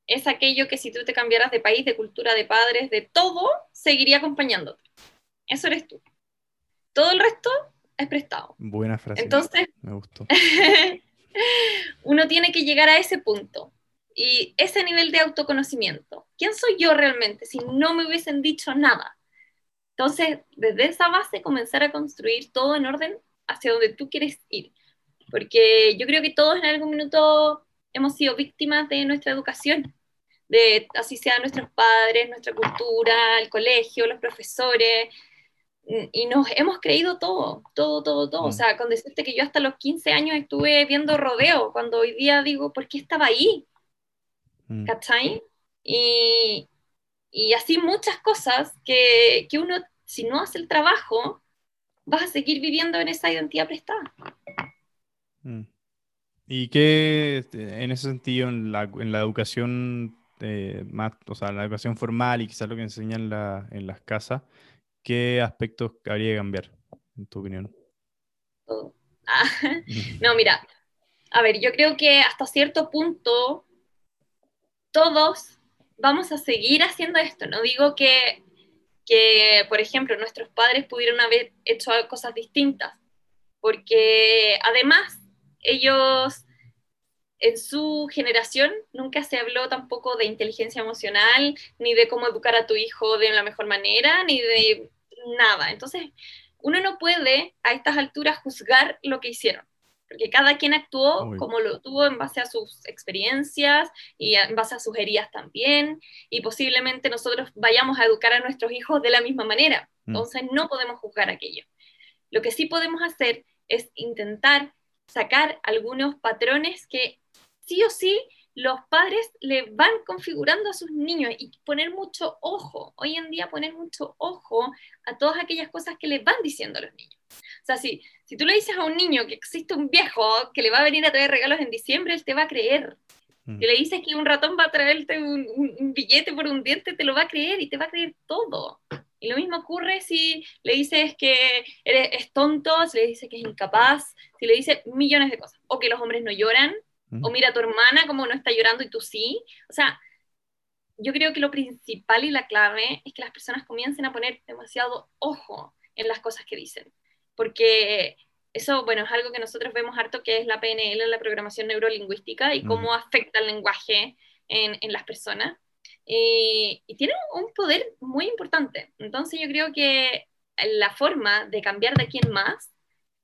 es aquello que si tú te cambiaras de país, de cultura, de padres, de todo, seguiría acompañándote. Eso eres tú. Todo el resto es prestado. Buena frase. Entonces, me gustó. uno tiene que llegar a ese punto y ese nivel de autoconocimiento. ¿Quién soy yo realmente si no me hubiesen dicho nada? Entonces, desde esa base, comenzar a construir todo en orden hacia donde tú quieres ir. Porque yo creo que todos en algún minuto hemos sido víctimas de nuestra educación, de así sean nuestros padres, nuestra cultura, el colegio, los profesores, y nos hemos creído todo, todo, todo, todo. O mm. sea, con decirte que yo hasta los 15 años estuve viendo rodeo, cuando hoy día digo, ¿por qué estaba ahí? Mm. ¿Cachai? Y, y así muchas cosas que, que, uno, si no hace el trabajo, vas a seguir viviendo en esa identidad prestada. Mm. ¿Y qué, este, en ese sentido, en la, en la educación eh, más, o sea, la educación formal y quizás lo que enseñan en, la, en las casas, ¿qué aspectos habría que cambiar, en tu opinión? Ah, no, mira, a ver, yo creo que hasta cierto punto todos vamos a seguir haciendo esto. No digo que, que, por ejemplo, nuestros padres pudieron haber hecho cosas distintas, porque además ellos en su generación nunca se habló tampoco de inteligencia emocional, ni de cómo educar a tu hijo de la mejor manera, ni de nada. Entonces, uno no puede a estas alturas juzgar lo que hicieron, porque cada quien actuó como lo tuvo en base a sus experiencias y en base a sus heridas también, y posiblemente nosotros vayamos a educar a nuestros hijos de la misma manera. Mm. Entonces, no podemos juzgar aquello. Lo que sí podemos hacer es intentar sacar algunos patrones que sí o sí los padres le van configurando a sus niños y poner mucho ojo, hoy en día poner mucho ojo a todas aquellas cosas que le van diciendo a los niños. O sea, si, si tú le dices a un niño que existe un viejo que le va a venir a traer regalos en diciembre, él te va a creer. Mm. Le dices que un ratón va a traerte un, un, billete por un diente, te lo va a creer y te va a creer todo. Y lo mismo ocurre si le dices que eres, es tonto, si le dices que es incapaz, si le dices millones de cosas. O que los hombres no lloran, o mira a tu hermana como no está llorando y tú sí. O sea, yo creo que lo principal y la clave es que las personas comiencen a poner demasiado ojo en las cosas que dicen. Porque eso, bueno, es algo que nosotros vemos harto, que es la PNL, la programación neurolingüística, y cómo afecta el lenguaje en, en las personas. Y, y tiene un poder muy importante. Entonces yo creo que la forma de cambiar de quién más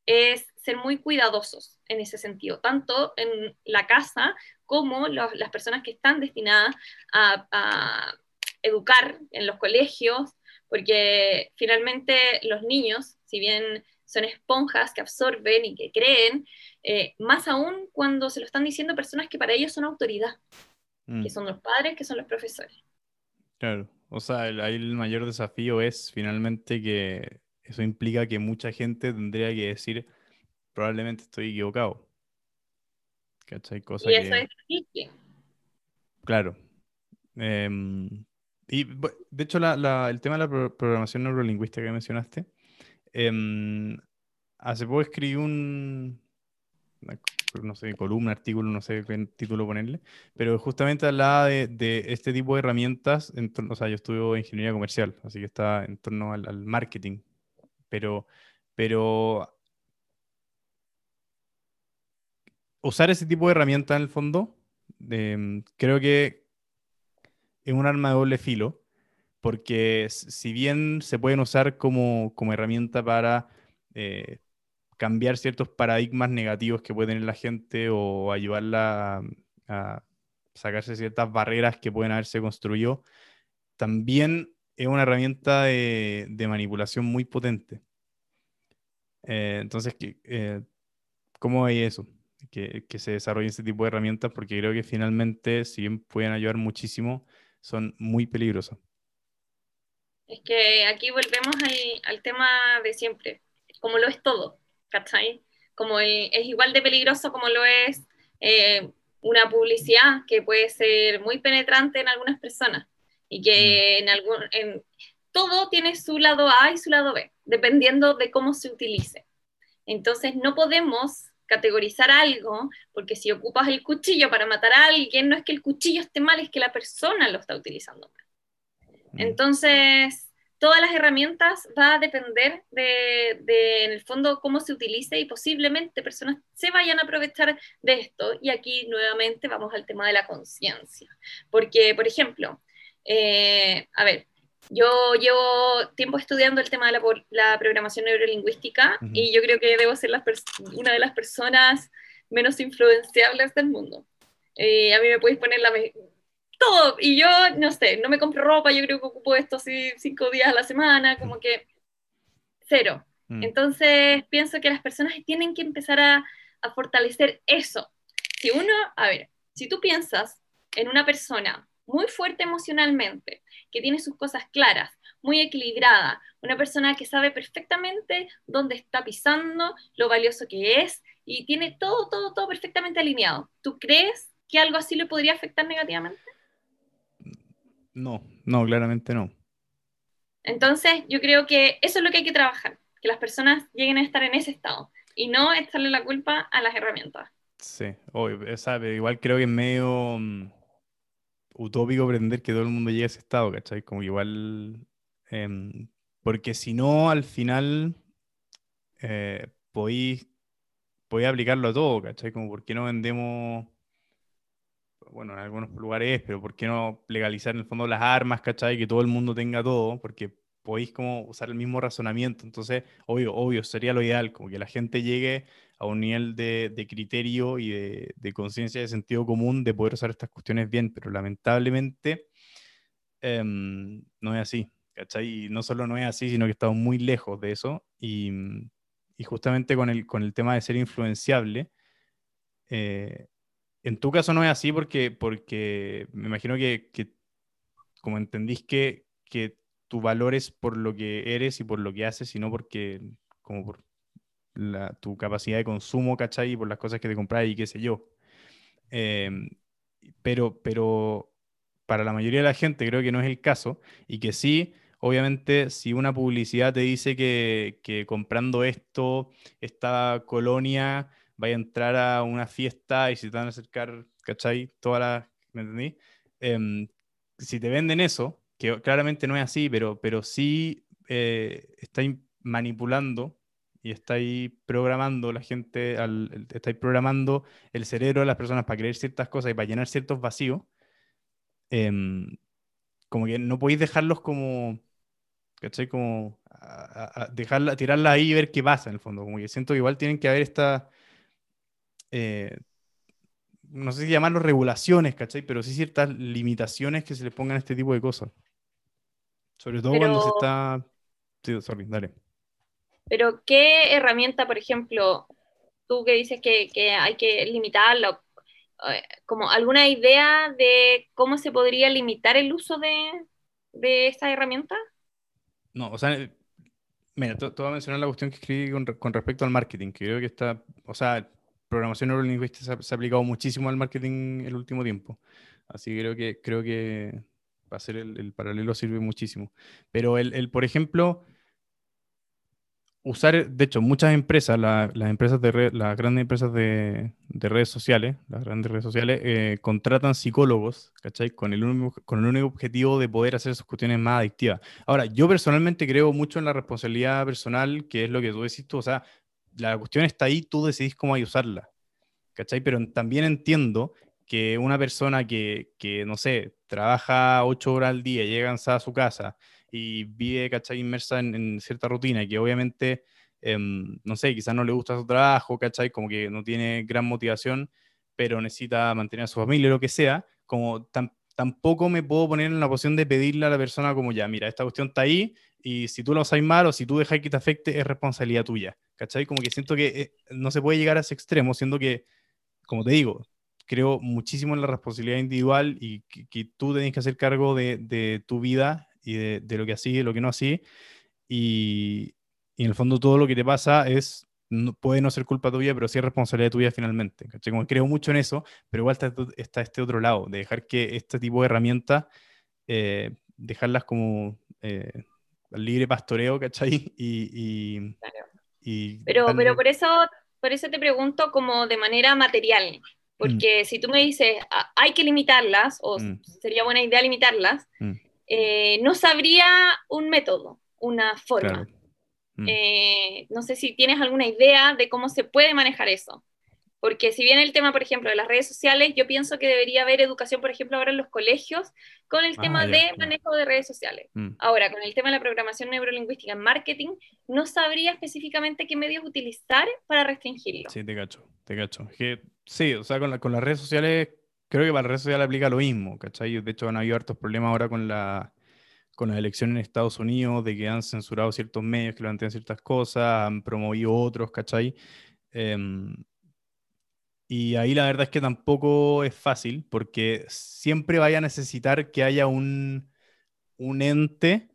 es ser muy cuidadosos en ese sentido, tanto en la casa como las personas que están destinadas a, educar en los colegios, porque finalmente los niños, si bien son esponjas que absorben y que creen, eh, más aún cuando se lo están diciendo personas que para ellos son autoridad, que mm. son los padres, que son los profesores. Claro, o sea, ahí el mayor desafío es finalmente que eso implica que mucha gente tendría que decir, probablemente estoy equivocado. ¿Cachai? Cosa y eso es difícil. Claro. Em, y de hecho, el tema de la programación neurolingüística que mencionaste, em, hace poco escribí un, no sé, columna, artículo, no sé qué título ponerle, pero justamente hablaba de, este tipo de herramientas, en o sea, yo estudio ingeniería comercial, así que está en torno al, marketing, pero, pero usar ese tipo de herramientas en el fondo, mm, creo que es un arma de doble filo, porque si bien se pueden usar como, como herramienta para eh, cambiar ciertos paradigmas negativos que puede tener la gente o ayudarla a, sacarse ciertas barreras que pueden haberse construido, también es una herramienta de, manipulación muy potente. Eh, entonces, eh, ¿cómo veis eso? que, se desarrollen este tipo de herramientas porque creo que finalmente, si bien pueden ayudar muchísimo, son muy peligrosas. Es que aquí volvemos al, tema de siempre, como lo es todo, ¿cachai? Como es igual de peligroso como lo es eh, una publicidad que puede ser muy penetrante en algunas personas y que en algún, en, todo tiene su lado A y su lado B, dependiendo de cómo se utilice. Entonces no podemos categorizar algo, porque si ocupas el cuchillo para matar a alguien, no es que el cuchillo esté mal, es que la persona lo está utilizando. Mm. Entonces, todas las herramientas va a depender de, de, en el fondo, cómo se utilice y posiblemente personas se vayan a aprovechar de esto. Y aquí nuevamente vamos al tema de la conciencia. Porque, por ejemplo, eh, a ver, yo llevo tiempo estudiando el tema de la, la programación neurolingüística y yo creo que debo ser las una de las personas menos influenciables del mundo. Eh, a mí me podéis poner la todo y yo, no sé, no me compro ropa, yo creo que ocupo esto así cinco días a la semana, como que cero. Mm. Entonces pienso que las personas tienen que empezar a, a fortalecer eso. Si uno, a ver, si tú piensas en una persona muy fuerte emocionalmente, que tiene sus cosas claras, muy equilibrada, una persona que sabe perfectamente dónde está pisando, lo valioso que es y tiene todo, todo, todo perfectamente alineado. ¿Tú crees que algo así le podría afectar negativamente? No, no, claramente no. Entonces, yo creo que eso es lo que hay que trabajar, que las personas lleguen a estar en ese estado y no echarle la culpa a las herramientas. Sí, obvio, o sea, pero igual creo que es medio mm, utópico pretender que todo el mundo llegue a ese estado, ¿cachai? Como que igual, em, porque si no, al final eh, podéis, podéis aplicarlo a todo, ¿cachai? Como por qué no vendemos, bueno, en algunos lugares, pero por qué no legalizar en el fondo las armas, ¿cachai? Que todo el mundo tenga todo, porque podéis como usar el mismo razonamiento. Entonces, obvio, obvio, sería lo ideal, como que la gente llegue a un nivel de, de criterio y de, de conciencia de sentido común de poder usar estas cuestiones bien, pero lamentablemente em, no es así, ¿cachai? Y no solo no es así, sino que estamos muy lejos de eso y, y justamente con el, con el tema de ser influenciable, eh, en tu caso no es así porque, porque me imagino que, como entendís que, tu valor es por lo que eres y por lo que haces, y no porque, como por la- tu capacidad de consumo, ¿cachai? Y por las cosas que te compras y qué sé yo. Em, pero, pero para la mayoría de la gente creo que no es el caso y que sí, obviamente, si una publicidad te dice que comprando esto, esta colonia, vaya a entrar a una fiesta y se te van a acercar, ¿cachai? Todas las, ¿me entendí? Em, si te venden eso, que claramente no es así, pero, pero sí eh, estáis manipulando y estáis programando la gente, al, estáis programando el cerebro de las personas para creer ciertas cosas y para llenar ciertos vacíos, em, como que no podéis dejarlos como, ¿cachai? Como a- a dejarla, tirarla ahí y ver qué pasa en el fondo. Como que siento que igual tienen que haber esta, eh, no sé si llamarlo regulaciones, ¿cachai? Pero sí ciertas limitaciones que se le pongan a este tipo de cosas. Sobre todo cuando se Pero- está... Sí, sorry, dale. Pero, ¿qué herramienta, por ejemplo, tú que dices que, que hay que limitarla, eh, como alguna idea de cómo se podría limitar el uso de, de esta herramienta? No, o sea, mira, te, voy a mencionar la cuestión que escribí con, con respecto al marketing, que creo que está, o sea, programación neurolingüística se ha, se ha aplicado muchísimo al marketing el último tiempo. Así que creo que, creo que hacer el, el paralelo sirve muchísimo. Pero el, el, por ejemplo, usar, de hecho, muchas empresas, la- las empresas de las grandes empresas de, de redes sociales, las grandes redes sociales, eh, contratan psicólogos, ¿cachai? Con el, único, con el único objetivo de poder hacer esas cuestiones más adictivas. Ahora, yo personalmente creo mucho en la responsabilidad personal, que es lo que tú decís tú, o sea, la cuestión está ahí, tú decidís cómo hay usarla, ¿cachai? Pero también entiendo que una persona que, no sé, trabaja ocho horas al día, llega cansada a su casa y vive, ¿cachai? Inmersa en, en cierta rutina y que obviamente, em, no sé, quizás no le gusta su trabajo, ¿cachai? Como que no tiene gran motivación, pero necesita mantener a su familia, lo que sea, como tam- tampoco me puedo poner en la posición de pedirle a la persona como ya, mira, esta cuestión está ahí y si tú lo usas mal o si tú dejas que te afecte es responsabilidad tuya, ¿cachai? Como que siento que eh, no se puede llegar a ese extremo, siendo que, como te digo, creo muchísimo en la responsabilidad individual y que, que tú tenés que hacer cargo de, de tu vida y de, de lo que así y lo que no así. Y, en el fondo todo lo que te pasa es, no- puede no ser culpa tuya, pero sí es responsabilidad tuya finalmente. ¿cachai? Como creo mucho en eso, pero igual está, este otro lado, de dejar que este tipo de herramientas eh, dejarlas como eh, libre pastoreo, ¿cachai? Y. y Pero, darle- pero por eso, por eso te pregunto como de manera material, porque si tú me dices "Ah, hay que limitarlas, o Mm. sería buena idea limitarlas, Mm. eh, no sabría un método, una forma. Claro. Mm. Eh, no sé si tienes alguna idea de cómo se puede manejar eso. Porque si bien el tema, por ejemplo, de las redes sociales, yo pienso que debería haber educación, por ejemplo, ahora en los colegios con el Ah, tema ya, de ya. manejo de redes sociales. Mm. Ahora, con el tema de la programación neurolingüística en marketing, no sabría específicamente qué medios utilizar para restringirlo. Sí, te cacho, te cacho. Que, sí, o sea, con, la- con las redes sociales, creo que para las redes sociales aplica lo mismo, ¿cachai? De hecho, han habido hartos problemas ahora con la con las elecciones en Estados Unidos, de que han censurado ciertos medios que levantan ciertas cosas, han promovido otros, ¿cachai? Em, y ahí la verdad es que tampoco es fácil, porque siempre vaya a necesitar que haya un, un ente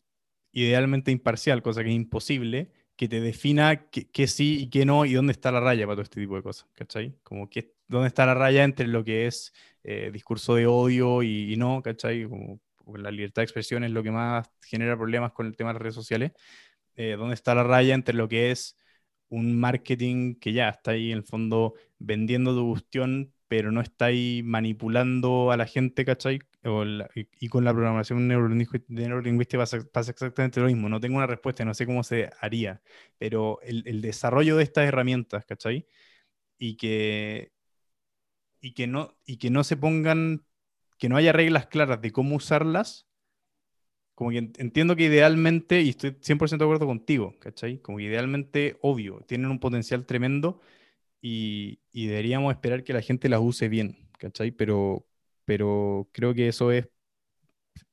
idealmente imparcial, cosa que es imposible, que te defina qué sí y qué no y dónde está la raya para todo este tipo de cosas, ¿cachai? Como que dónde está la raya entre lo que es eh, discurso de odio y, y no, ¿cachai? Como la libertad de expresión es lo que más genera problemas con el tema de las redes sociales. Eh, ¿Dónde está la raya entre lo que es un marketing que ya está ahí en el fondo vendiendo tu cuestión, pero no está ahí manipulando a la gente, ¿cachai? O la- y, con la programación neurolingüí- neurolingüística pasa, exactamente lo mismo. No tengo una respuesta, no sé cómo se haría, pero el, el desarrollo de estas herramientas, ¿cachai? Y que, y que no, y que no se pongan, que no haya reglas claras de cómo usarlas, como que ent- entiendo que idealmente, y estoy 100% de acuerdo contigo, ¿cachai? Como que idealmente, obvio, tienen un potencial tremendo y, y deberíamos esperar que la gente las use bien, ¿cachai? Pero, pero creo que eso es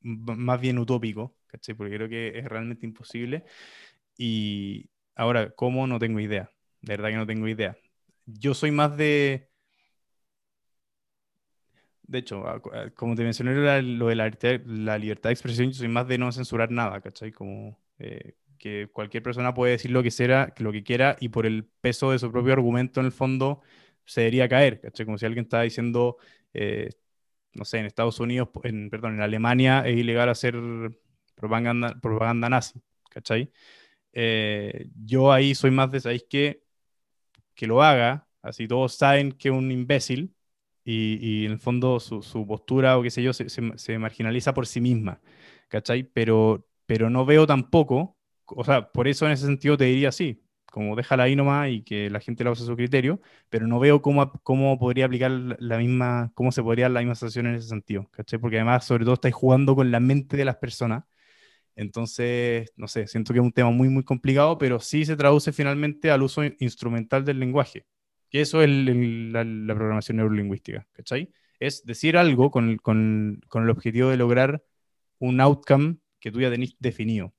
más bien utópico, ¿cachai? Porque creo que es realmente imposible. Y ahora, ¿cómo? No tengo idea. De verdad que no tengo idea. Yo soy más de... De hecho, a- a- como te mencioné lo de la, libertad- de expresión, yo soy más de no censurar nada, ¿cachai? Como eh, que cualquier persona puede decir lo que, sea, lo que quiera y por el peso de su propio argumento, en el fondo, se debería caer, ¿cachai? Como si alguien estaba diciendo, eh, no sé, en Estados Unidos, perdón, en Alemania es ilegal hacer propaganda, propaganda nazi, ¿cachai? Eh, yo ahí soy más de, ¿sabéis qué? Que lo haga, así todos saben que es un imbécil y, y en el fondo su, su postura o qué sé yo se, se- se marginaliza por sí misma, ¿cachai? Pero, pero no veo tampoco, o sea, por eso en ese sentido te diría sí, como déjala ahí nomás y que la gente la use a su criterio, pero no veo cómo, cómo podría aplicar la misma, cómo se podría dar la misma sanción en ese sentido, ¿cachai? Porque además, sobre todo, estáis jugando con la mente de las personas. Entonces, no sé, siento que es un tema muy, muy complicado, pero sí se traduce finalmente al uso in- instrumental del lenguaje. Que eso es el- el- la, la programación neurolingüística, ¿cachai? Es decir algo con, con- con el objetivo de lograr un outcome que tú ya tenés definido,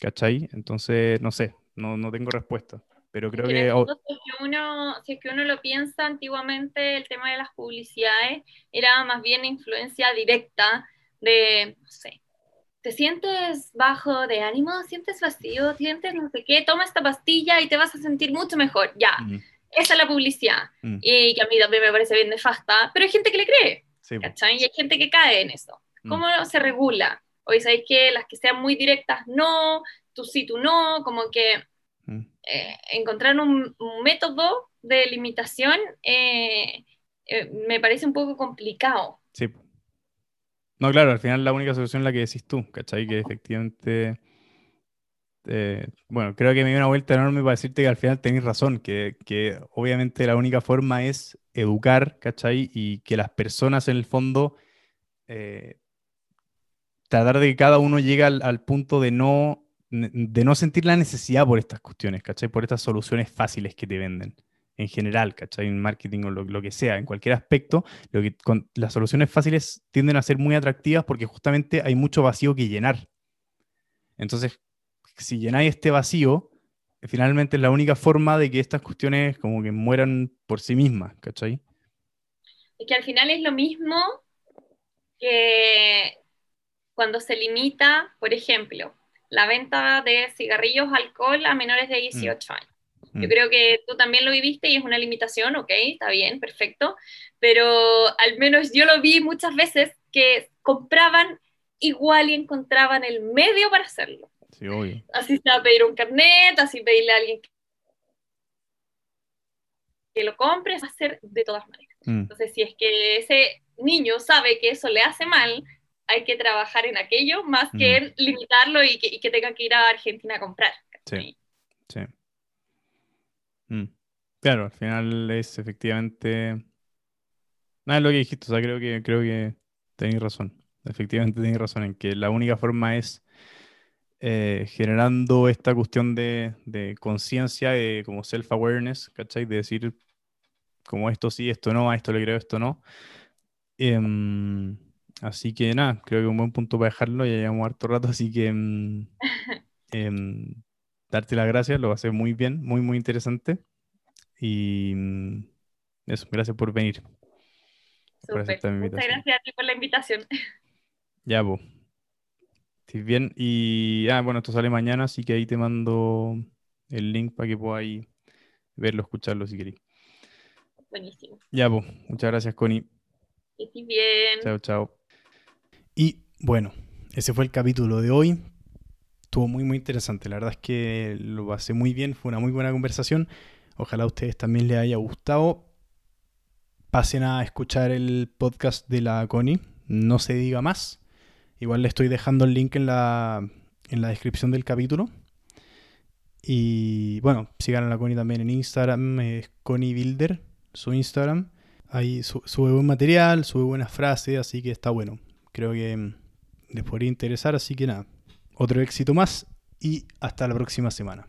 ¿cachai? Entonces, no sé, no, no tengo respuesta, pero creo Que oh, si, es que uno, si es que uno lo piensa, antiguamente el tema de las publicidades era más bien influencia directa de, no sé, te sientes bajo de ánimo, sientes vacío, sientes no sé qué, toma esta pastilla y te vas a sentir mucho mejor. Ya, mm, esa es la publicidad. mm, Y que a mí también me parece bien nefasta, pero hay gente que le cree, sí, ¿cachai? Y hay gente que cae en eso. mm, ¿Cómo se regula? Hoy sabéis que las que sean muy directas, no, tú sí, tú no, como que mm. eh, encontrar un, un método de limitación eh, eh, me parece un poco complicado. Sí. No, claro, al final la única solución es la que decís tú, ¿cachai? Que efectivamente, eh, bueno, creo que me dio una vuelta enorme para decirte que al final tenéis razón, que, que obviamente la única forma es educar, ¿cachai? Y que las personas en el fondo, eh, tratar de que cada uno llegue al, al punto de no, de no sentir la necesidad por estas cuestiones, ¿cachai? Por estas soluciones fáciles que te venden. En general, ¿cachai? En marketing o lo, lo que sea, en cualquier aspecto, lo que, con, las soluciones fáciles tienden a ser muy atractivas porque justamente hay mucho vacío que llenar. Entonces, si llenáis este vacío, finalmente es la única forma de que estas cuestiones como que mueran por sí mismas, ¿cachai? Es que al final es lo mismo que cuando se limita, por ejemplo, la venta de cigarrillos, alcohol a menores de 18 años. Yo Mm. creo que tú también lo viviste y es una limitación, ok, está bien, perfecto, pero al menos yo lo vi muchas veces que compraban igual y encontraban el medio para hacerlo. Sí, obvio. Así sea pedir un carnet, así pedirle a alguien que lo compre, va a ser de todas maneras. Mm, Entonces, si es que ese niño sabe que eso le hace mal, hay que trabajar en aquello más que en limitarlo y que, y que tenga que ir a Argentina a comprar. Sí. Sí. Mm. Claro, al final es efectivamente. Nada es lo que dijiste, o sea, creo que, creo que tenéis razón. Efectivamente tenéis razón en que la única forma es eh, generando esta cuestión de, de conciencia, de como self-awareness, ¿cachai? De decir como esto sí, esto no, a esto le creo, esto no. Em, así que nada, creo que un buen punto para dejarlo, ya llevamos harto rato, así que em, em, darte las gracias, lo hacer muy bien, muy, muy interesante. Y eso, gracias por venir. por Muchas gracias a ti por la invitación. Ya, pues. Estés bien. Y, ah, bueno, esto sale mañana, así que ahí te mando el link para que podáis verlo, escucharlo si queréis. Buenísimo. Ya, pues. Muchas gracias, Connie. Que estés bien. Chao, chao. Y bueno, ese fue el capítulo de hoy. Estuvo muy, muy interesante. La verdad es que lo pasé muy bien. Fue una muy buena conversación. Ojalá a ustedes también les haya gustado. Pasen a escuchar el podcast de la Connie. No se diga más. Igual le estoy dejando el link en la, en la descripción del capítulo. Y bueno, sigan a la Connie también en Instagram. Es Connie Builder, su Instagram. Ahí su- sube buen material, sube buenas frases, así que está bueno. Creo que mm, les podría interesar, así que nada. Otro éxito más y hasta la próxima semana.